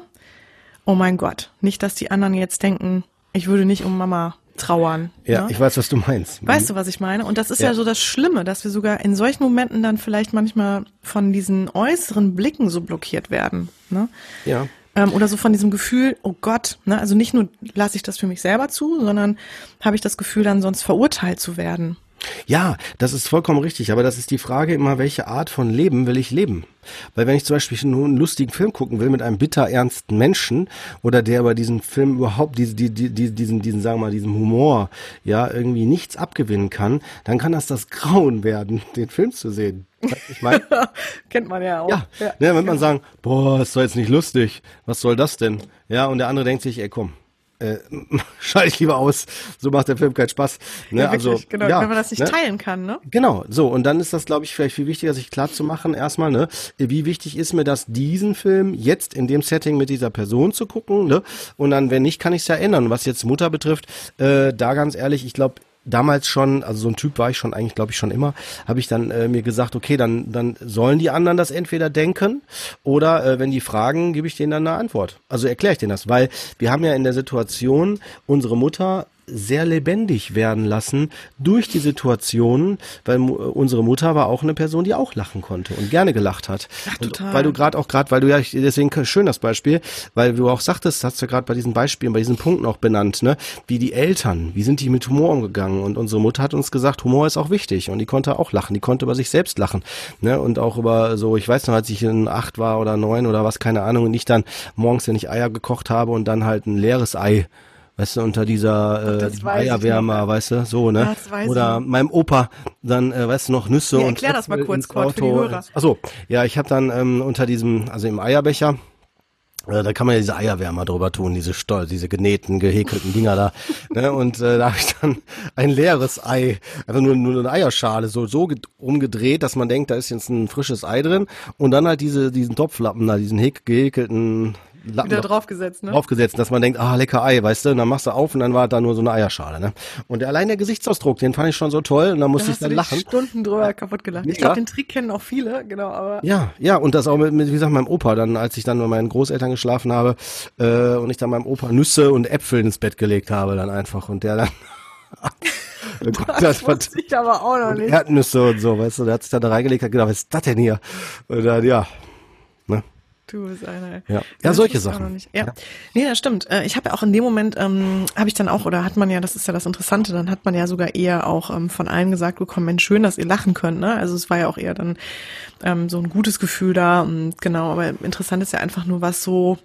oh mein Gott, nicht, dass die anderen jetzt denken, ich würde nicht um Mama trauern. ja, ne? ich weiß, was du meinst. Weißt du, was ich meine? Und das ist ja. Ja. so das Schlimme, dass wir sogar in solchen Momenten dann vielleicht manchmal von diesen äußeren Blicken so blockiert werden. Ne? Ja. Ähm, oder so von diesem Gefühl, oh Gott, ne, also nicht nur lasse ich das für mich selber zu, sondern habe ich das Gefühl, dann sonst verurteilt zu werden. Ja, das ist vollkommen richtig, aber das ist die Frage immer, welche Art von Leben will ich leben? Weil wenn ich zum Beispiel nur einen lustigen Film gucken will mit einem bitter ernsten Menschen oder der über diesen Film überhaupt diese, die, die, die, diesen, diesen, sagen wir mal, diesem Humor, ja, irgendwie nichts abgewinnen kann, dann kann das das Grauen werden, den Film zu sehen. Ich meine, kennt man ja auch. Ja, ja. Ne, wenn man sagen, boah, ist doch jetzt nicht lustig, was soll das denn? Ja, und der andere denkt sich, ey, komm, äh, schalte ich lieber aus, so macht der Film keinen Spaß. Ne? Ja, wirklich, also, genau, ja, wenn man das nicht ne? teilen kann, ne? Genau, so, und dann ist das, glaube ich, vielleicht viel wichtiger, sich klar zu machen, erstmal, ne, wie wichtig ist mir das, diesen Film jetzt in dem Setting mit dieser Person zu gucken, ne? Und dann, wenn nicht, kann ich es ja ändern. Was jetzt Mutter betrifft, äh, da ganz ehrlich, ich glaube, damals schon, also so ein Typ war ich schon eigentlich, glaube ich, schon immer, habe ich dann äh, mir gesagt, okay, dann, dann sollen die anderen das entweder denken oder äh, wenn die fragen, gebe ich denen dann eine Antwort. Also erkläre ich denen das, weil wir haben ja in der Situation, unsere Mutter sehr lebendig werden lassen durch die Situation, weil unsere Mutter war auch eine Person, die auch lachen konnte und gerne gelacht hat. Ach, total. Und weil du gerade auch gerade, weil du ja deswegen schön das Beispiel, weil du auch sagtest, hast du gerade bei diesen Beispielen, bei diesen Punkten auch benannt, ne, wie die Eltern, wie sind die mit Humor umgegangen und unsere Mutter hat uns gesagt, Humor ist auch wichtig und die konnte auch lachen, die konnte über sich selbst lachen, ne, und auch über so, ich weiß noch, als ich in acht war oder neun oder was, keine Ahnung, und ich dann morgens, wenn ich Eier gekocht habe und dann halt ein leeres Ei weißt du, unter dieser äh, Eierwärmer, weißt du, so, ne? Ja, Oder ich. meinem Opa dann, äh, weißt du, noch Nüsse ja, und erklär das mal kurz, Kurt, für die Hörer. Achso, ja, ich habe dann ähm, unter diesem, also im Eierbecher, äh, da kann man ja diese Eierwärmer drüber tun, diese Stol diese genähten, gehäkelten Dinger da. ne? Und äh, da habe ich dann ein leeres Ei, einfach nur, nur eine Eierschale, so, so umgedreht, dass man denkt, da ist jetzt ein frisches Ei drin. Und dann halt diese, diesen Topflappen da, diesen gehäkelten Lappen wieder draufgesetzt, ne? Draufgesetzt, dass man denkt, ah, lecker Ei, weißt du, und dann machst du auf und dann war da nur so eine Eierschale, ne? Und allein der Gesichtsausdruck, den fand ich schon so toll und dann musste da ich dann lachen. Stunden drüber kaputt gelacht. Ich glaube, den Trick kennen auch viele, genau, aber. Ja, ja, und das auch mit, mit wie gesagt, meinem Opa, dann, als ich dann mit meinen Großeltern geschlafen habe, äh, und ich dann meinem Opa Nüsse und Äpfel ins Bett gelegt habe, dann einfach, und der dann, das, das wusste ich aber auch noch nicht. Erdnüsse und so, weißt du, der hat sich da reingelegt, hat gedacht, was ist das denn hier? Und dann, ja, Du bist einer. Ja, ja solche Sachen. Ja. ja. Nee, das stimmt. Äh, ich habe ja auch in dem Moment, ähm, habe ich dann auch, oder hat man ja, das ist ja das Interessante, dann hat man ja sogar eher auch ähm, von allen gesagt bekommen, Mensch, schön, dass ihr lachen könnt. Ne? Also es war ja auch eher dann ähm, so ein gutes Gefühl da. Und genau, aber interessant ist ja einfach nur, was so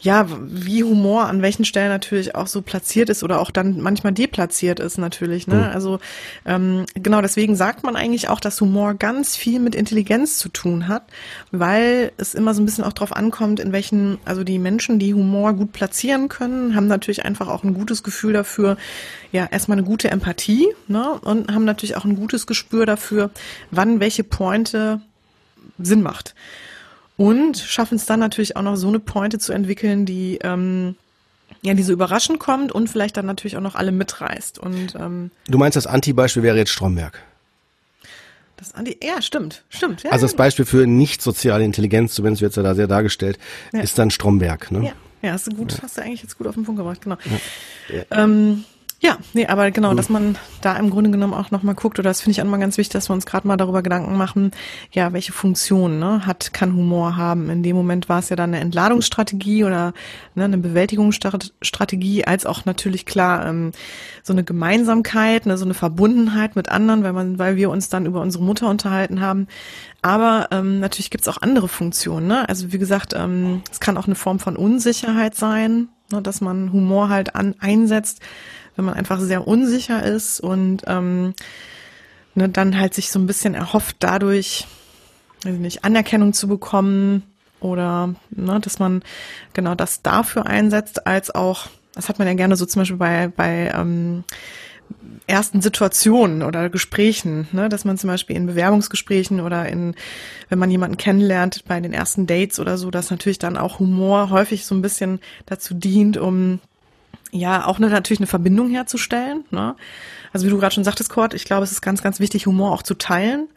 ja, wie Humor an welchen Stellen natürlich auch so platziert ist oder auch dann manchmal deplatziert ist natürlich. Ne? Mhm. Also ähm, genau deswegen sagt man eigentlich auch, dass Humor ganz viel mit Intelligenz zu tun hat, weil es immer so ein bisschen auch drauf ankommt, in welchen, also die Menschen, die Humor gut platzieren können, haben natürlich einfach auch ein gutes Gefühl dafür, ja, erstmal eine gute Empathie ne? und haben natürlich auch ein gutes Gespür dafür, wann welche Pointe Sinn macht. Und schaffen es dann natürlich auch noch so eine Pointe zu entwickeln, die ähm, ja, die so überraschend kommt und vielleicht dann natürlich auch noch alle mitreißt. Und ähm, du meinst, das Anti-Beispiel wäre jetzt Stromberg? Das Anti, ja, stimmt, stimmt. Ja, also das Beispiel für nicht soziale Intelligenz, zumindest wird es ja da sehr dargestellt, ja. ist dann Stromberg, ne? Ja, ja hast du gut, ja. hast du eigentlich jetzt gut auf den Punkt gebracht, genau. Ähm, ja, nee, aber genau, dass man da im Grunde genommen auch nochmal guckt, oder das finde ich auch mal ganz wichtig, dass wir uns gerade mal darüber Gedanken machen, ja, welche Funktion ne, hat, kann Humor haben. In dem Moment war es ja dann eine Entladungsstrategie oder ne, eine Bewältigungsstrategie, als auch natürlich klar ähm, so eine Gemeinsamkeit, ne, so eine Verbundenheit mit anderen, weil man, weil wir uns dann über unsere Mutter unterhalten haben. Aber ähm, natürlich gibt's auch andere Funktionen. Ne? Also wie gesagt, ähm, es kann auch eine Form von Unsicherheit sein, ne, dass man Humor halt an einsetzt wenn man einfach sehr unsicher ist und ähm, ne, dann halt sich so ein bisschen erhofft, dadurch also nicht Anerkennung zu bekommen oder ne, dass man genau das dafür einsetzt, als auch, das hat man ja gerne so zum Beispiel bei, bei ähm, ersten Situationen oder Gesprächen, ne, dass man zum Beispiel in Bewerbungsgesprächen oder in, wenn man jemanden kennenlernt, bei den ersten Dates oder so, dass natürlich dann auch Humor häufig so ein bisschen dazu dient, um ja, auch eine, natürlich eine Verbindung herzustellen. Ne? Also wie du gerade schon sagtest, Kurt, ich glaube, es ist ganz, ganz wichtig, Humor auch zu teilen.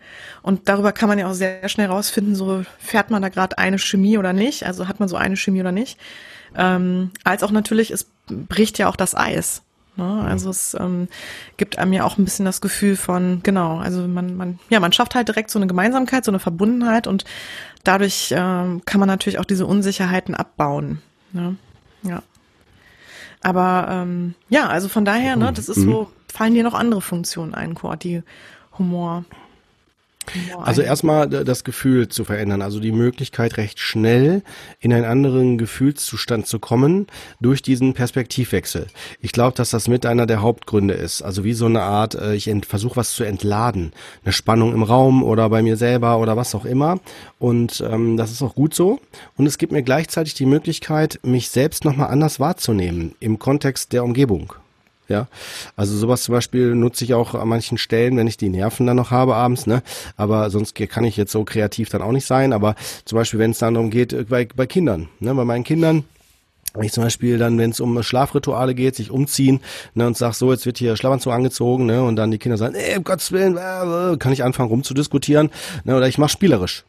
Und darüber kann man ja auch sehr schnell rausfinden, so fährt man da gerade eine Chemie oder nicht, also hat man so eine Chemie oder nicht. Ähm, als auch natürlich, es bricht ja auch das Eis. Ne? Also es ähm, gibt einem ja auch ein bisschen das Gefühl von, genau, also man, man, ja, man schafft halt direkt so eine Gemeinsamkeit, so eine Verbundenheit und dadurch ähm, kann man natürlich auch diese Unsicherheiten abbauen. Ne? Ja. Aber ähm, ja, also von daher, ne, das ist so, fallen dir noch andere Funktionen ein, Kurt, die Humor also erstmal das Gefühl zu verändern, also die Möglichkeit recht schnell in einen anderen Gefühlszustand zu kommen durch diesen Perspektivwechsel. Ich glaube, dass das mit einer der Hauptgründe ist. Also wie so eine Art, äh, ich versuche was zu entladen, eine Spannung im Raum oder bei mir selber oder was auch immer. Und ähm, das ist auch gut so. Und es gibt mir gleichzeitig die Möglichkeit, mich selbst nochmal anders wahrzunehmen im Kontext der Umgebung. Ja, also sowas zum Beispiel nutze ich auch an manchen Stellen, wenn ich die Nerven dann noch habe abends, ne? Aber sonst kann ich jetzt so kreativ dann auch nicht sein. Aber zum Beispiel, wenn es dann darum geht, äh, bei, bei Kindern, ne? Bei meinen Kindern, wenn ich zum Beispiel dann, wenn es um Schlafrituale geht, sich umziehen ne, und sag so, jetzt wird hier Schlafanzug angezogen ne, und dann die Kinder sagen, ey, um Gottes Willen, äh, kann ich anfangen rumzudiskutieren ne, oder ich mach spielerisch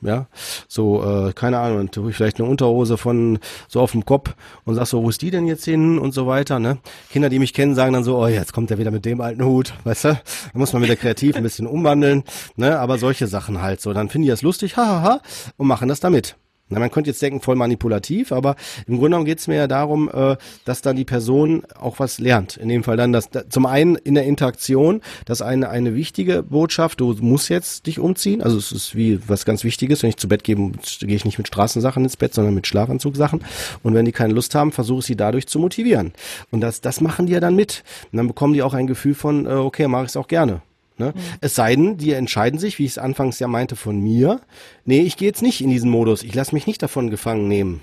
ja, so, äh, keine Ahnung, tue ich vielleicht eine Unterhose von so auf dem Kopf und sag so, wo ist die denn jetzt hin und so weiter, ne? Kinder, die mich kennen, sagen dann so, oh, jetzt kommt er wieder mit dem alten Hut, weißt du? Da muss man mit der Kreativ ein bisschen umwandeln, ne? Aber solche Sachen halt so, dann finden die das lustig, hahaha, und machen das damit. Na, man könnte jetzt denken, voll manipulativ, aber im Grunde genommen geht es mir ja darum, äh, dass dann die Person auch was lernt. In dem Fall dann das, da, zum einen in der Interaktion, das eine eine wichtige Botschaft, du musst jetzt dich umziehen. Also es ist wie was ganz Wichtiges. Wenn ich zu Bett gehe, gehe ich nicht mit Straßensachen ins Bett, sondern mit Schlafanzugsachen. Und wenn die keine Lust haben, versuche ich sie dadurch zu motivieren. Und das, das machen die ja dann mit. Und dann bekommen die auch ein Gefühl von, äh, okay, mache ich es auch gerne. Ne? Mhm. Es sei denn, die entscheiden sich, wie ich es anfangs ja meinte von mir, nee, ich gehe jetzt nicht in diesen Modus, ich lasse mich nicht davon gefangen nehmen.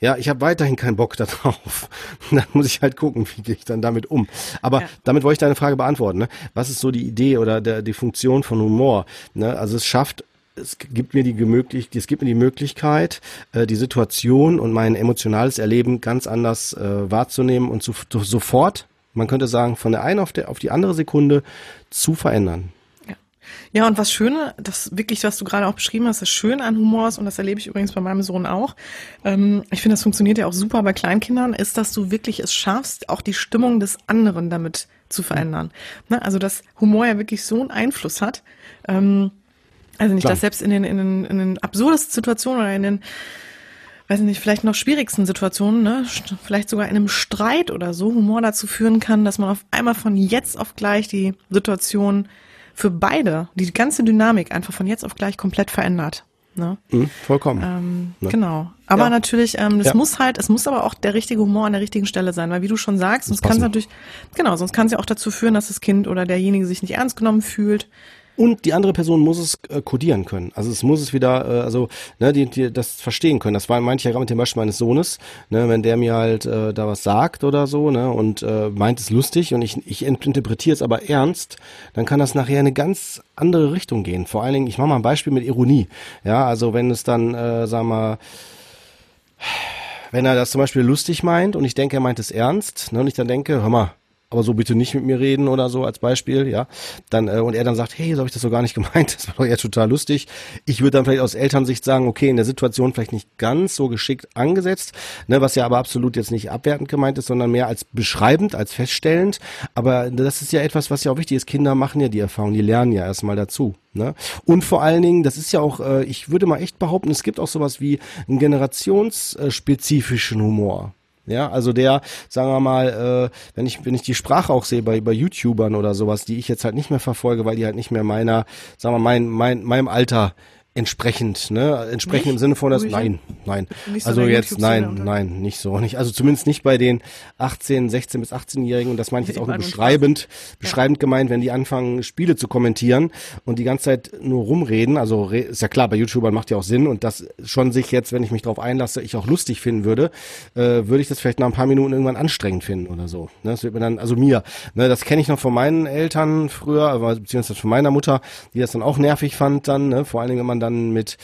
Ja, ich habe weiterhin keinen Bock darauf. dann muss ich halt gucken, wie gehe ich dann damit um. Aber ja. damit wollte ich deine Frage beantworten. Ne? Was ist so die Idee oder der, die Funktion von Humor? Ne? Also es schafft es gibt mir die Möglichkeit, es gibt mir die Möglichkeit, äh, die Situation und mein emotionales Erleben ganz anders äh, wahrzunehmen und zu, zu, sofort man könnte sagen, von der einen auf, der, auf die andere Sekunde zu verändern. Ja. Ja, und was Schöne, das wirklich, was du gerade auch beschrieben hast, das Schöne an Humor ist, und das erlebe ich übrigens bei meinem Sohn auch, ähm, ich finde, das funktioniert ja auch super bei Kleinkindern, ist, dass du wirklich es schaffst, auch die Stimmung des anderen damit zu verändern. Ne? Also, dass Humor ja wirklich so einen Einfluss hat. Ähm, also nicht, Klar. dass selbst in den, in den, in den absurdesten Situationen oder in den weiß nicht, vielleicht noch schwierigsten Situationen, ne, vielleicht sogar in einem Streit oder so, Humor dazu führen kann, dass man auf einmal von jetzt auf gleich die Situation für beide, die ganze Dynamik einfach von jetzt auf gleich komplett verändert. Ne? Mhm, vollkommen. Ähm, ne? Genau. Aber ja. natürlich, ähm, das ja. muss halt, es muss aber auch der richtige Humor an der richtigen Stelle sein, weil wie du schon sagst, sonst kann es natürlich, genau, sonst kann es ja auch dazu führen, dass das Kind oder derjenige sich nicht ernst genommen fühlt. Und die andere Person muss es äh, kodieren können. Also es muss es wieder, äh, also ne, die, die das verstehen können. Das war ich ja gerade mit dem Beispiel meines Sohnes, ne, wenn der mir halt äh, da was sagt oder so, ne, und äh, meint es lustig und ich, ich interpretiere es aber ernst, dann kann das nachher eine ganz andere Richtung gehen. Vor allen Dingen, ich mache mal ein Beispiel mit Ironie. Ja, also wenn es dann, äh, wir mal, wenn er das zum Beispiel lustig meint und ich denke, er meint es ernst, ne, und ich dann denke, hör mal, aber so bitte nicht mit mir reden oder so als Beispiel, ja. Dann, äh, und er dann sagt, hey, so habe ich das so gar nicht gemeint, das war doch eher total lustig. Ich würde dann vielleicht aus Elternsicht sagen, okay, in der Situation vielleicht nicht ganz so geschickt angesetzt, ne, was ja aber absolut jetzt nicht abwertend gemeint ist, sondern mehr als beschreibend, als feststellend. Aber das ist ja etwas, was ja auch wichtig ist. Kinder machen ja die Erfahrung, die lernen ja erstmal dazu. Ne? Und vor allen Dingen, das ist ja auch, äh, ich würde mal echt behaupten, es gibt auch sowas wie einen generationsspezifischen Humor. Ja, also der, sagen wir mal, äh, wenn ich wenn ich die Sprache auch sehe bei bei YouTubern oder sowas, die ich jetzt halt nicht mehr verfolge, weil die halt nicht mehr meiner, sagen wir mal, mein, mein meinem Alter entsprechend, ne? Entsprechend nicht? im Sinne von das, nein, nein. So also jetzt, nein, nein, nicht so, nicht. Also zumindest nicht bei den 18, 16 bis 18-Jährigen und das meine ich jetzt auch nur beschreibend, beschreibend ja. gemeint, wenn die anfangen, Spiele zu kommentieren und die ganze Zeit nur rumreden. Also ist ja klar, bei YouTubern macht ja auch Sinn und das schon sich jetzt, wenn ich mich darauf einlasse, ich auch lustig finden würde, äh, würde ich das vielleicht nach ein paar Minuten irgendwann anstrengend finden oder so. Ne? Das wird mir dann, also mir, ne, das kenne ich noch von meinen Eltern früher, beziehungsweise von meiner Mutter, die das dann auch nervig fand dann, ne? vor allen Dingen, wenn man dann mit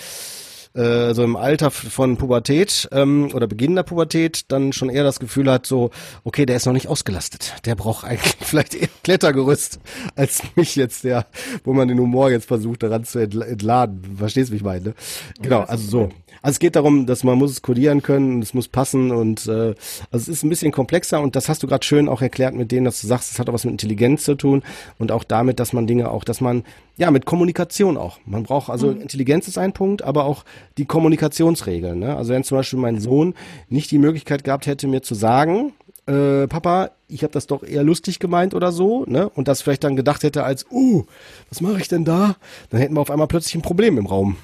äh, so im Alter von Pubertät ähm, oder Beginn der Pubertät dann schon eher das Gefühl hat, so, okay, der ist noch nicht ausgelastet. Der braucht eigentlich vielleicht eher Klettergerüst als mich jetzt, der, wo man den Humor jetzt versucht, daran zu entladen. Verstehst du, wie ich meine? Genau, also so. Also es geht darum, dass man muss es kodieren können, es muss passen und äh, also es ist ein bisschen komplexer und das hast du gerade schön auch erklärt mit denen, dass du sagst, es hat auch was mit Intelligenz zu tun und auch damit, dass man Dinge auch, dass man ja mit Kommunikation auch. Man braucht also mhm. Intelligenz ist ein Punkt, aber auch die Kommunikationsregeln. Ne? Also wenn zum Beispiel mein Sohn nicht die Möglichkeit gehabt hätte, mir zu sagen, äh, Papa, ich habe das doch eher lustig gemeint oder so, ne? Und das vielleicht dann gedacht hätte als, uh, was mache ich denn da? Dann hätten wir auf einmal plötzlich ein Problem im Raum.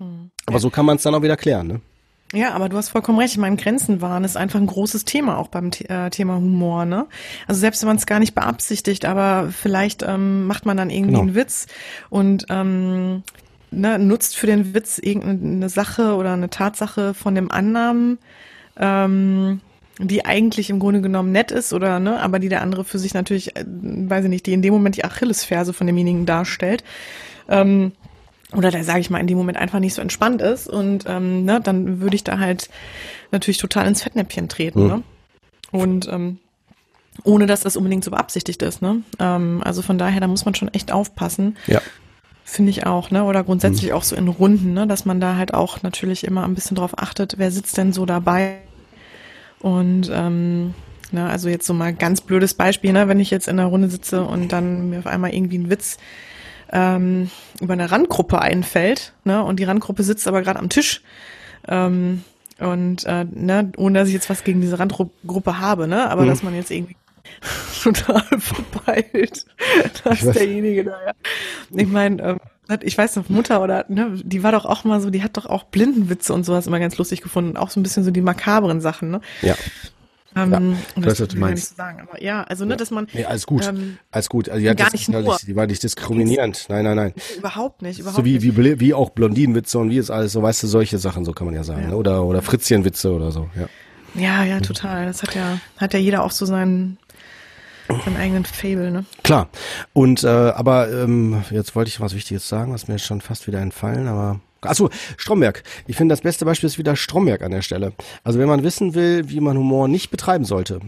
Mhm. Aber so kann man es dann auch wieder klären, ne? Ja, aber du hast vollkommen recht. Ich meine, Grenzen wahren ist einfach ein großes Thema auch beim äh, Thema Humor, ne? Also selbst wenn man es gar nicht beabsichtigt, aber vielleicht ähm, macht man dann irgendwie genau. einen Witz und ähm, ne, nutzt für den Witz irgendeine Sache oder eine Tatsache von dem anderen. Ähm, die eigentlich im Grunde genommen nett ist oder ne, aber die der andere für sich natürlich, äh, weiß ich nicht, die in dem Moment die Achillesferse von demjenigen darstellt. Ähm, oder da sage ich mal in dem Moment einfach nicht so entspannt ist und ähm, ne, dann würde ich da halt natürlich total ins Fettnäpfchen treten. Mhm. Ne? Und ähm, ohne dass das unbedingt so beabsichtigt ist. Ne? Ähm, also von daher, da muss man schon echt aufpassen. Ja. Finde ich auch, ne? Oder grundsätzlich mhm. auch so in Runden, ne? Dass man da halt auch natürlich immer ein bisschen drauf achtet, wer sitzt denn so dabei und ähm, ne, also jetzt so mal ganz blödes Beispiel, ne, wenn ich jetzt in der Runde sitze und dann mir auf einmal irgendwie ein Witz ähm, über eine Randgruppe einfällt, ne, und die Randgruppe sitzt aber gerade am Tisch. Ähm, und äh, ne, ohne dass ich jetzt was gegen diese Randgruppe habe, ne, aber mhm. dass man jetzt irgendwie total verpeilt, dass derjenige da ja. Ich meine, ähm, ich weiß noch, Mutter oder, ne, die war doch auch mal so, die hat doch auch Blindenwitze und sowas immer ganz lustig gefunden. Auch so ein bisschen so die makabren Sachen, ne? Ja. Ähm, ja, das, das was du meinst. Sagen, aber ja, also ne, ja. dass man nee, alles gut, ähm, alles gut. Also, ja, gar nicht nur. Nicht, die war nicht diskriminierend. Nein, nein, nein. Überhaupt nicht, überhaupt so wie, nicht. Wie, wie auch Blondinenwitze und wie ist alles so, weißt du, solche Sachen, so kann man ja sagen, ja. Ne? oder oder Fritzchenwitze oder so. Ja. Ja, ja, total. Das hat ja hat ja jeder auch so seinen seinen eigenen Fable, ne? Klar. Und äh, aber ähm, jetzt wollte ich was Wichtiges sagen, was mir schon fast wieder entfallen, aber Achso, Stromberg. Ich finde, das beste Beispiel ist wieder Stromberg an der Stelle. Also wenn man wissen will, wie man Humor nicht betreiben sollte,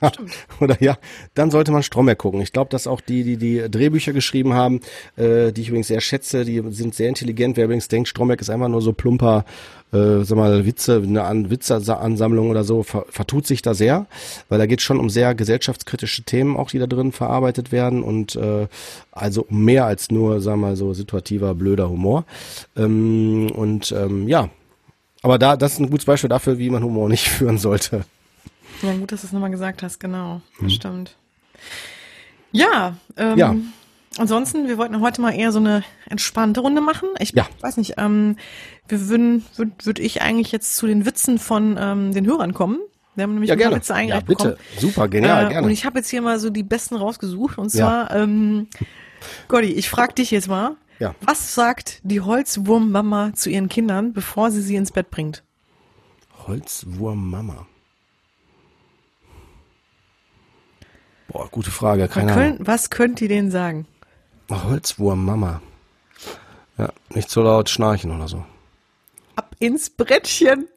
oder ja, dann sollte man Stromberg gucken. Ich glaube, dass auch die, die die Drehbücher geschrieben haben, äh, die ich übrigens sehr schätze, die sind sehr intelligent. Wer übrigens denkt, Stromberg ist einfach nur so plumper äh, sag mal, Witze, eine An Witzeansammlung oder so, ver vertut sich da sehr, weil da geht schon um sehr gesellschaftskritische Themen auch, die da drin verarbeitet werden und äh, also mehr als nur, sag mal, so situativer, blöder Humor. Ähm, und ähm, ja, aber da, das ist ein gutes Beispiel dafür, wie man Humor nicht führen sollte. Ja, gut, dass du es nochmal gesagt hast, genau. Das hm. stimmt. Ja, ähm, ja. Ansonsten, wir wollten heute mal eher so eine entspannte Runde machen. Ich ja. weiß nicht, ähm, wir würden, würde würd ich eigentlich jetzt zu den Witzen von ähm, den Hörern kommen. Wir haben nämlich ja, gerne. Witze eingereicht ja, bitte. bekommen. Super, genial, äh, gerne. Und ich habe jetzt hier mal so die besten rausgesucht. Und zwar, ja. ähm, Gotti, ich frage dich jetzt mal, ja. was sagt die Holzwurmmama zu ihren Kindern, bevor sie sie ins Bett bringt? Holzwurmmama. Boah, gute Frage, keine Ahnung. Was könnt ihr denen sagen? Holzwurm, Mama. Ja, nicht so laut schnarchen oder so. Ab ins Brettchen.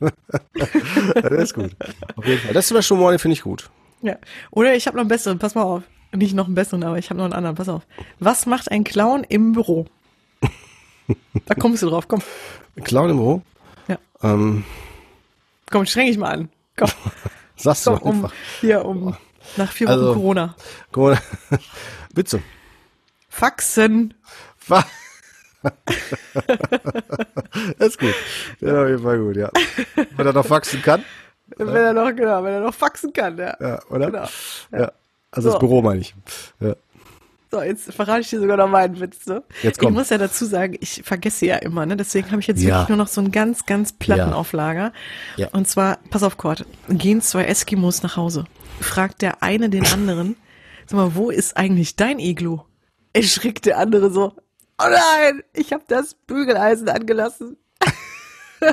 das ist gut. Auf jeden Fall. Das ist schon mal, finde ich gut. Ja. Oder ich habe noch einen besseren, pass mal auf. Nicht noch einen besseren, aber ich habe noch einen anderen, pass auf. Was macht ein Clown im Büro? da kommst du drauf, komm. Ein Clown im Büro? Ja. Ähm. Komm, streng dich mal an. Komm. Sagst du um, einfach. Hier, um, nach vier Wochen also, Corona. Corona. Witze. Faxen. Fa das ist gut. Das ist auf jeden Fall gut, ja. Wenn er noch faxen kann. Wenn er noch, genau, wenn er noch faxen kann, ja. Ja, oder? Genau. Ja. Also so. das Büro meine ich. Ja. So, jetzt verrate ich dir sogar noch meinen Witz. Ne? Jetzt kommt. Ich muss ja dazu sagen, ich vergesse ja immer, ne? deswegen habe ich jetzt ja. wirklich nur noch so einen ganz, ganz platten ja. Auflager. Ja. Und zwar, pass auf, Kurt, gehen zwei Eskimos nach Hause. Fragt der eine den anderen, sag mal, wo ist eigentlich dein Iglu? erschrickt der andere so, oh nein, ich habe das Bügeleisen angelassen.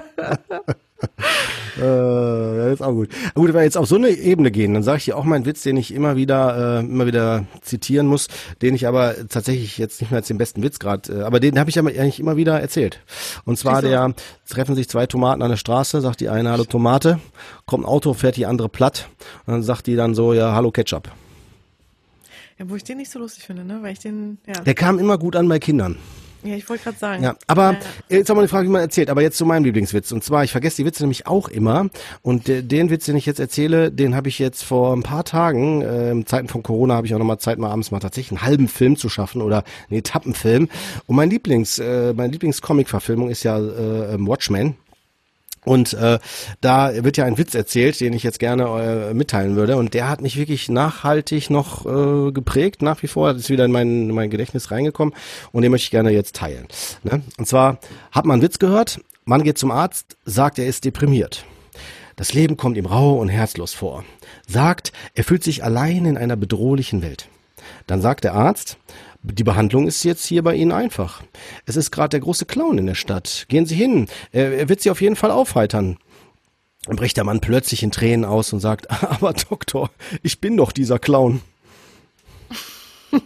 äh, das ist auch gut. Gut, wenn wir jetzt auf so eine Ebene gehen, dann sage ich dir auch meinen Witz, den ich immer wieder, äh, immer wieder zitieren muss, den ich aber tatsächlich jetzt nicht mehr als den besten Witz gerade, äh, aber den habe ich ja eigentlich immer wieder erzählt. Und zwar der, treffen sich zwei Tomaten an der Straße, sagt die eine, hallo Tomate, kommt ein Auto, fährt die andere platt und dann sagt die dann so, ja, hallo Ketchup. Ja, wo ich den nicht so lustig finde, ne? Weil ich den, ja. Der kam immer gut an bei Kindern. Ja, ich wollte gerade sagen. Ja, aber ja. jetzt haben wir die Frage, wie man erzählt. Aber jetzt zu meinem Lieblingswitz. Und zwar, ich vergesse die Witze nämlich auch immer. Und den Witz, den ich jetzt erzähle, den habe ich jetzt vor ein paar Tagen, äh, in Zeiten von Corona habe ich auch nochmal Zeit, mal abends mal tatsächlich einen halben Film zu schaffen oder einen Etappenfilm. Und mein Lieblings, äh, meine Lieblingscomic-Verfilmung ist ja äh, Watchmen. Und äh, da wird ja ein Witz erzählt, den ich jetzt gerne äh, mitteilen würde. Und der hat mich wirklich nachhaltig noch äh, geprägt, nach wie vor. Das ist wieder in mein, in mein Gedächtnis reingekommen. Und den möchte ich gerne jetzt teilen. Ne? Und zwar hat man einen Witz gehört, man geht zum Arzt, sagt, er ist deprimiert. Das Leben kommt ihm rau und herzlos vor. Sagt, er fühlt sich allein in einer bedrohlichen Welt. Dann sagt der Arzt, die Behandlung ist jetzt hier bei Ihnen einfach. Es ist gerade der große Clown in der Stadt. Gehen Sie hin. Er, wird Sie auf jeden Fall aufheitern. Dann bricht der Mann plötzlich in Tränen aus und sagt, aber Doktor, ich bin doch dieser Clown.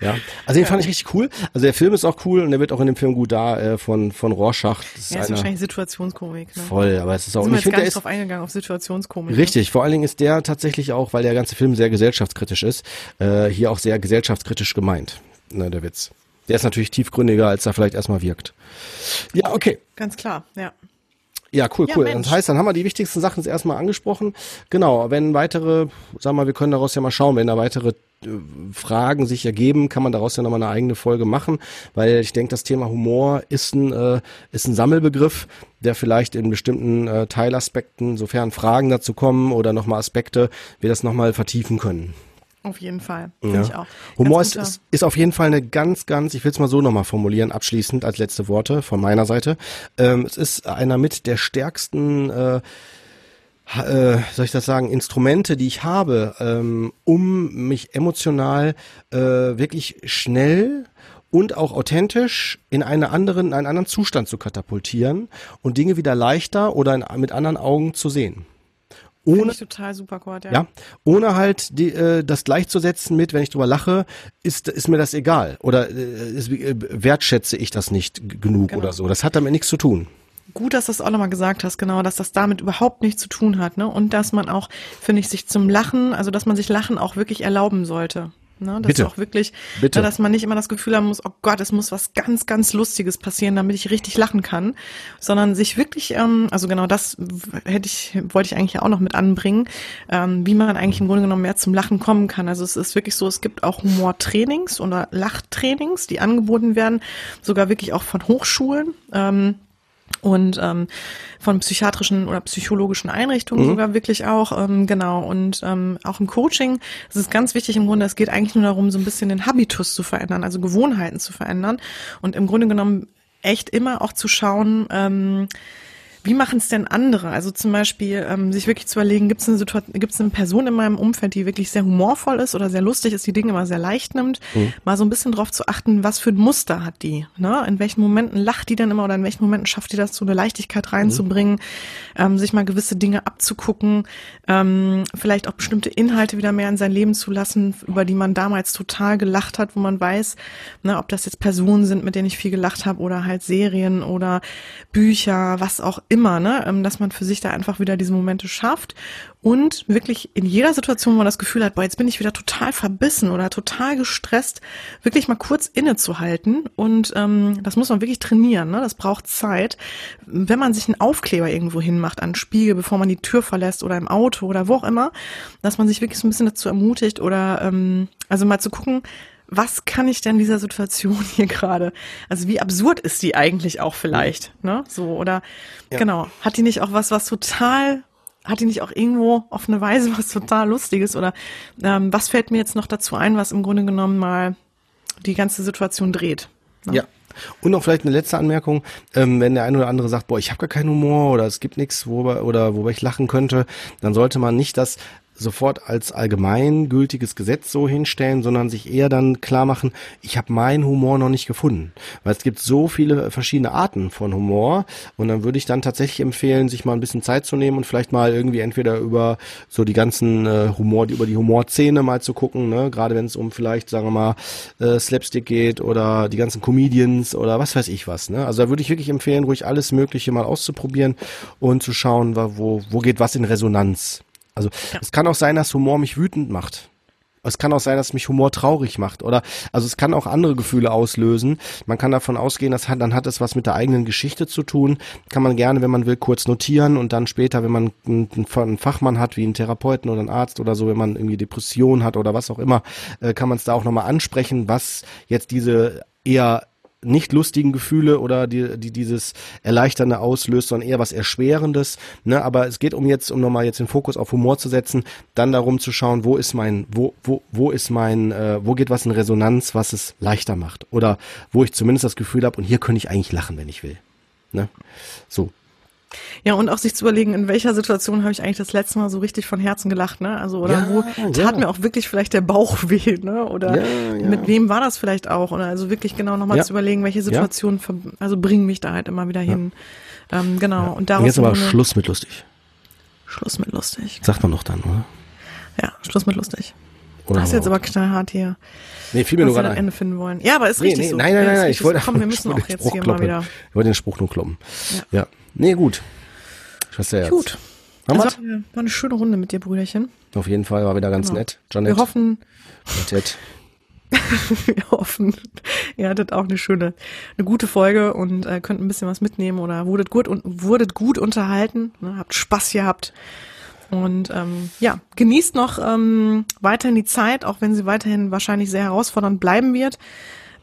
ja, also den ja. fand ich richtig cool. Also der Film ist auch cool und der wird auch in dem Film gut da äh, von von Rorschach. Das ist, ja, ist wahrscheinlich Situationskomik. Ne? Voll, aber es ist auch. Sind wir ich finde, der ist drauf eingegangen auf Situationskomik. Ne? Richtig, ne? vor allen Dingen ist der tatsächlich auch, weil der ganze Film sehr gesellschaftskritisch ist, äh, hier auch sehr gesellschaftskritisch gemeint. Ne, der Witz. Der ist natürlich tiefgründiger, als er vielleicht erstmal wirkt. Ja, okay. Ganz klar, ja. Ja, cool, ja, cool. Mensch. Das heißt, dann haben wir die wichtigsten Sachen erstmal angesprochen. Genau, wenn weitere, sagen wir mal, wir können daraus ja mal schauen, wenn da weitere äh, Fragen sich ergeben, kann man daraus ja nochmal eine eigene Folge machen, weil ich denke, das Thema Humor ist ein, äh, ist ein Sammelbegriff, der vielleicht in bestimmten äh, Teilaspekten, sofern Fragen dazu kommen oder nochmal Aspekte, wir das nochmal vertiefen können. Auf jeden Fall, finde ja. ich auch. Humor ist, ist, ist auf jeden Fall eine ganz, ganz, ich will es mal so nochmal formulieren, abschließend als letzte Worte von meiner Seite. Ähm, es ist einer mit der stärksten äh, äh, soll ich das sagen, Instrumente, die ich habe, ähm, um mich emotional äh, wirklich schnell und auch authentisch in eine anderen, in einen anderen Zustand zu katapultieren und Dinge wieder leichter oder in, mit anderen Augen zu sehen ohne total super Chord, ja. ja. ohne halt die, äh, das gleichzusetzen mit, wenn ich drüber lache, ist ist mir das egal oder äh, ist, äh, wertschätze ich das nicht genug genau. oder so. Das hat damit nichts zu tun. Gut, dass du das auch nochmal gesagt hast, genau, dass das damit überhaupt nichts zu tun hat, ne? Und dass man auch, finde ich, sich zum Lachen, also dass man sich Lachen auch wirklich erlauben sollte. Ne, das Bitte. ist auch wirklich, Bitte. dass man nicht immer das Gefühl haben muss, oh Gott, es muss was ganz, ganz Lustiges passieren, damit ich richtig lachen kann, sondern sich wirklich, ähm, also genau das hätte ich, wollte ich eigentlich auch noch mit anbringen, ähm, wie man eigentlich im Grunde genommen mehr zum Lachen kommen kann. Also es ist wirklich so, es gibt auch Humortrainings oder Lachtrainings, die angeboten werden, sogar wirklich auch von Hochschulen. Ähm, und ähm, von psychiatrischen oder psychologischen Einrichtungen mhm. sogar wirklich auch, ähm, genau. Und ähm, auch im Coaching, das ist ganz wichtig im Grunde, es geht eigentlich nur darum, so ein bisschen den Habitus zu verändern, also Gewohnheiten zu verändern. Und im Grunde genommen echt immer auch zu schauen, ähm, wie machen es denn andere? Also zum Beispiel ähm, sich wirklich zu überlegen, gibt es eine Situation, gibt es eine Person in meinem Umfeld, die wirklich sehr humorvoll ist oder sehr lustig ist, die Dinge immer sehr leicht nimmt, mhm. mal so ein bisschen drauf zu achten, was für ein Muster hat die? Ne? In welchen Momenten lacht die denn immer oder in welchen Momenten schafft die das, so eine Leichtigkeit reinzubringen, mhm. ähm, sich mal gewisse Dinge abzugucken, ähm, vielleicht auch bestimmte Inhalte wieder mehr in sein Leben zu lassen, über die man damals total gelacht hat, wo man weiß, ne, ob das jetzt Personen sind, mit denen ich viel gelacht habe oder halt Serien oder Bücher, was auch immer immer, ne? Ähm, dass man für sich da einfach wieder diese Momente schafft und wirklich in jeder Situation, wo man das Gefühl hat, boah, jetzt bin ich wieder total verbissen oder total gestresst, wirklich mal kurz innezuhalten und ähm, das muss man wirklich trainieren, ne? Das braucht Zeit. Wenn man sich einen Aufkleber irgendwo hinmacht an Spiegel, bevor man die Tür verlässt oder im Auto oder wo auch immer, dass man sich wirklich so ein bisschen dazu ermutigt oder ähm, also mal zu gucken, was kann ich denn dieser Situation hier gerade? Also wie absurd ist die eigentlich auch vielleicht, ne? So oder ja. genau, hat die nicht auch was, was total hat die nicht auch irgendwo auf eine Weise was total Lustiges oder ähm, was fällt mir jetzt noch dazu ein, was im Grunde genommen mal die ganze Situation dreht? Ne? Ja. Und noch vielleicht eine letzte Anmerkung, ähm, wenn der eine oder andere sagt, boah, ich habe gar keinen Humor oder es gibt nichts, worüber oder worüber ich lachen könnte, dann sollte man nicht das sofort als allgemeingültiges Gesetz so hinstellen, sondern sich eher dann klar machen, ich habe meinen Humor noch nicht gefunden. Weil es gibt so viele verschiedene Arten von Humor und dann würde ich dann tatsächlich empfehlen, sich mal ein bisschen Zeit zu nehmen und vielleicht mal irgendwie entweder über so die ganzen äh, Humor, über die Humorszene mal zu gucken, ne? gerade wenn es um vielleicht, sagen wir mal, äh, Slapstick geht oder die ganzen Comedians oder was weiß ich was. Ne? Also da würde ich wirklich empfehlen, ruhig alles Mögliche mal auszuprobieren und zu schauen, wo, wo geht was in Resonanz. Also ja. es kann auch sein, dass Humor mich wütend macht. es kann auch sein, dass mich Humor traurig macht oder also es kann auch andere Gefühle auslösen. Man kann davon ausgehen, dass hat, dann hat es was mit der eigenen Geschichte zu tun. Kann man gerne, wenn man will, kurz notieren und dann später, wenn man einen, einen Fachmann hat, wie einen Therapeuten oder einen Arzt oder so, wenn man irgendwie Depression hat oder was auch immer, äh, kann man es da auch nochmal ansprechen, was jetzt diese eher nicht lustigen Gefühle oder die, die dieses Erleichternde auslöst, sondern eher was Erschwerendes. Ne? Aber es geht um jetzt, um nochmal jetzt den Fokus auf Humor zu setzen, dann darum zu schauen, wo ist mein, wo, wo, wo ist mein, äh, wo geht was in Resonanz, was es leichter macht. Oder wo ich zumindest das Gefühl habe, und hier könnte ich eigentlich lachen, wenn ich will. Ne? So. Ja, und auch sich zu überlegen, in welcher Situation habe ich eigentlich das letzte Mal so richtig von Herzen gelacht, ne? Also, oder ja, wo tat ja. mir auch wirklich vielleicht der Bauch weh, ne? Oder ja, mit wem war das vielleicht auch? Oder also wirklich genau nochmal zu überlegen, welche Situationen, also bringen mich da halt immer wieder hin. Ähm, genau. Und daraus. Und jetzt aber Schluss mit lustig. Schluss mit lustig. Sagt man doch dann, oder? Ja, Schluss mit lustig. Oder das ist jetzt aber knallhart hier. Nee, fiel mir nur gerade ein. Ende finden wollen. Ja, aber ist nee, richtig nee, so. Nein, nein, nein, nein ich wollte, komm, wir müssen auch jetzt hier mal wieder. Ich wollte den Spruch nur kloppen. Ja. ja. Nee, gut. Schwesterherz. Gut. Also, war eine schöne Runde mit dir, Brüderchen. Auf jeden Fall, war wieder ganz genau. nett. Janet. Wir hoffen. Ted. wir hoffen, ihr hattet auch eine schöne, eine gute Folge und äh, könnt ein bisschen was mitnehmen oder wurdet gut und wurdet gut unterhalten, ne, habt Spaß gehabt. Und ähm, ja, genießt noch ähm, weiterhin die Zeit, auch wenn sie weiterhin wahrscheinlich sehr herausfordernd bleiben wird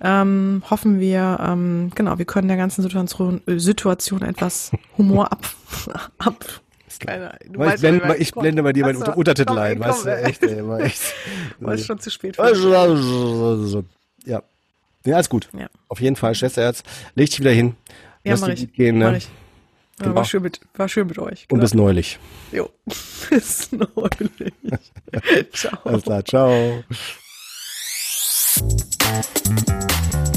ähm, hoffen wir, ähm, genau, wir können der ganzen Situation, äh, Situation etwas Humor ab, ab keine, du weißt, ich, blende, mal, ich blende bei dir meinen Unter Untertitel ein, weißt du, echt, ey, war echt. War schon zu spät. ja. Ja, alles gut. Ja. Auf jeden Fall, Schwesterherz, leg dich wieder hin. Ja, mach ich. Gehen, ne? mach ich. Genau. war, schön mit, war schön mit euch. Genau. Und bis neulich. Jo, bis neulich. ciao. Alles klar, ciao. Thank you.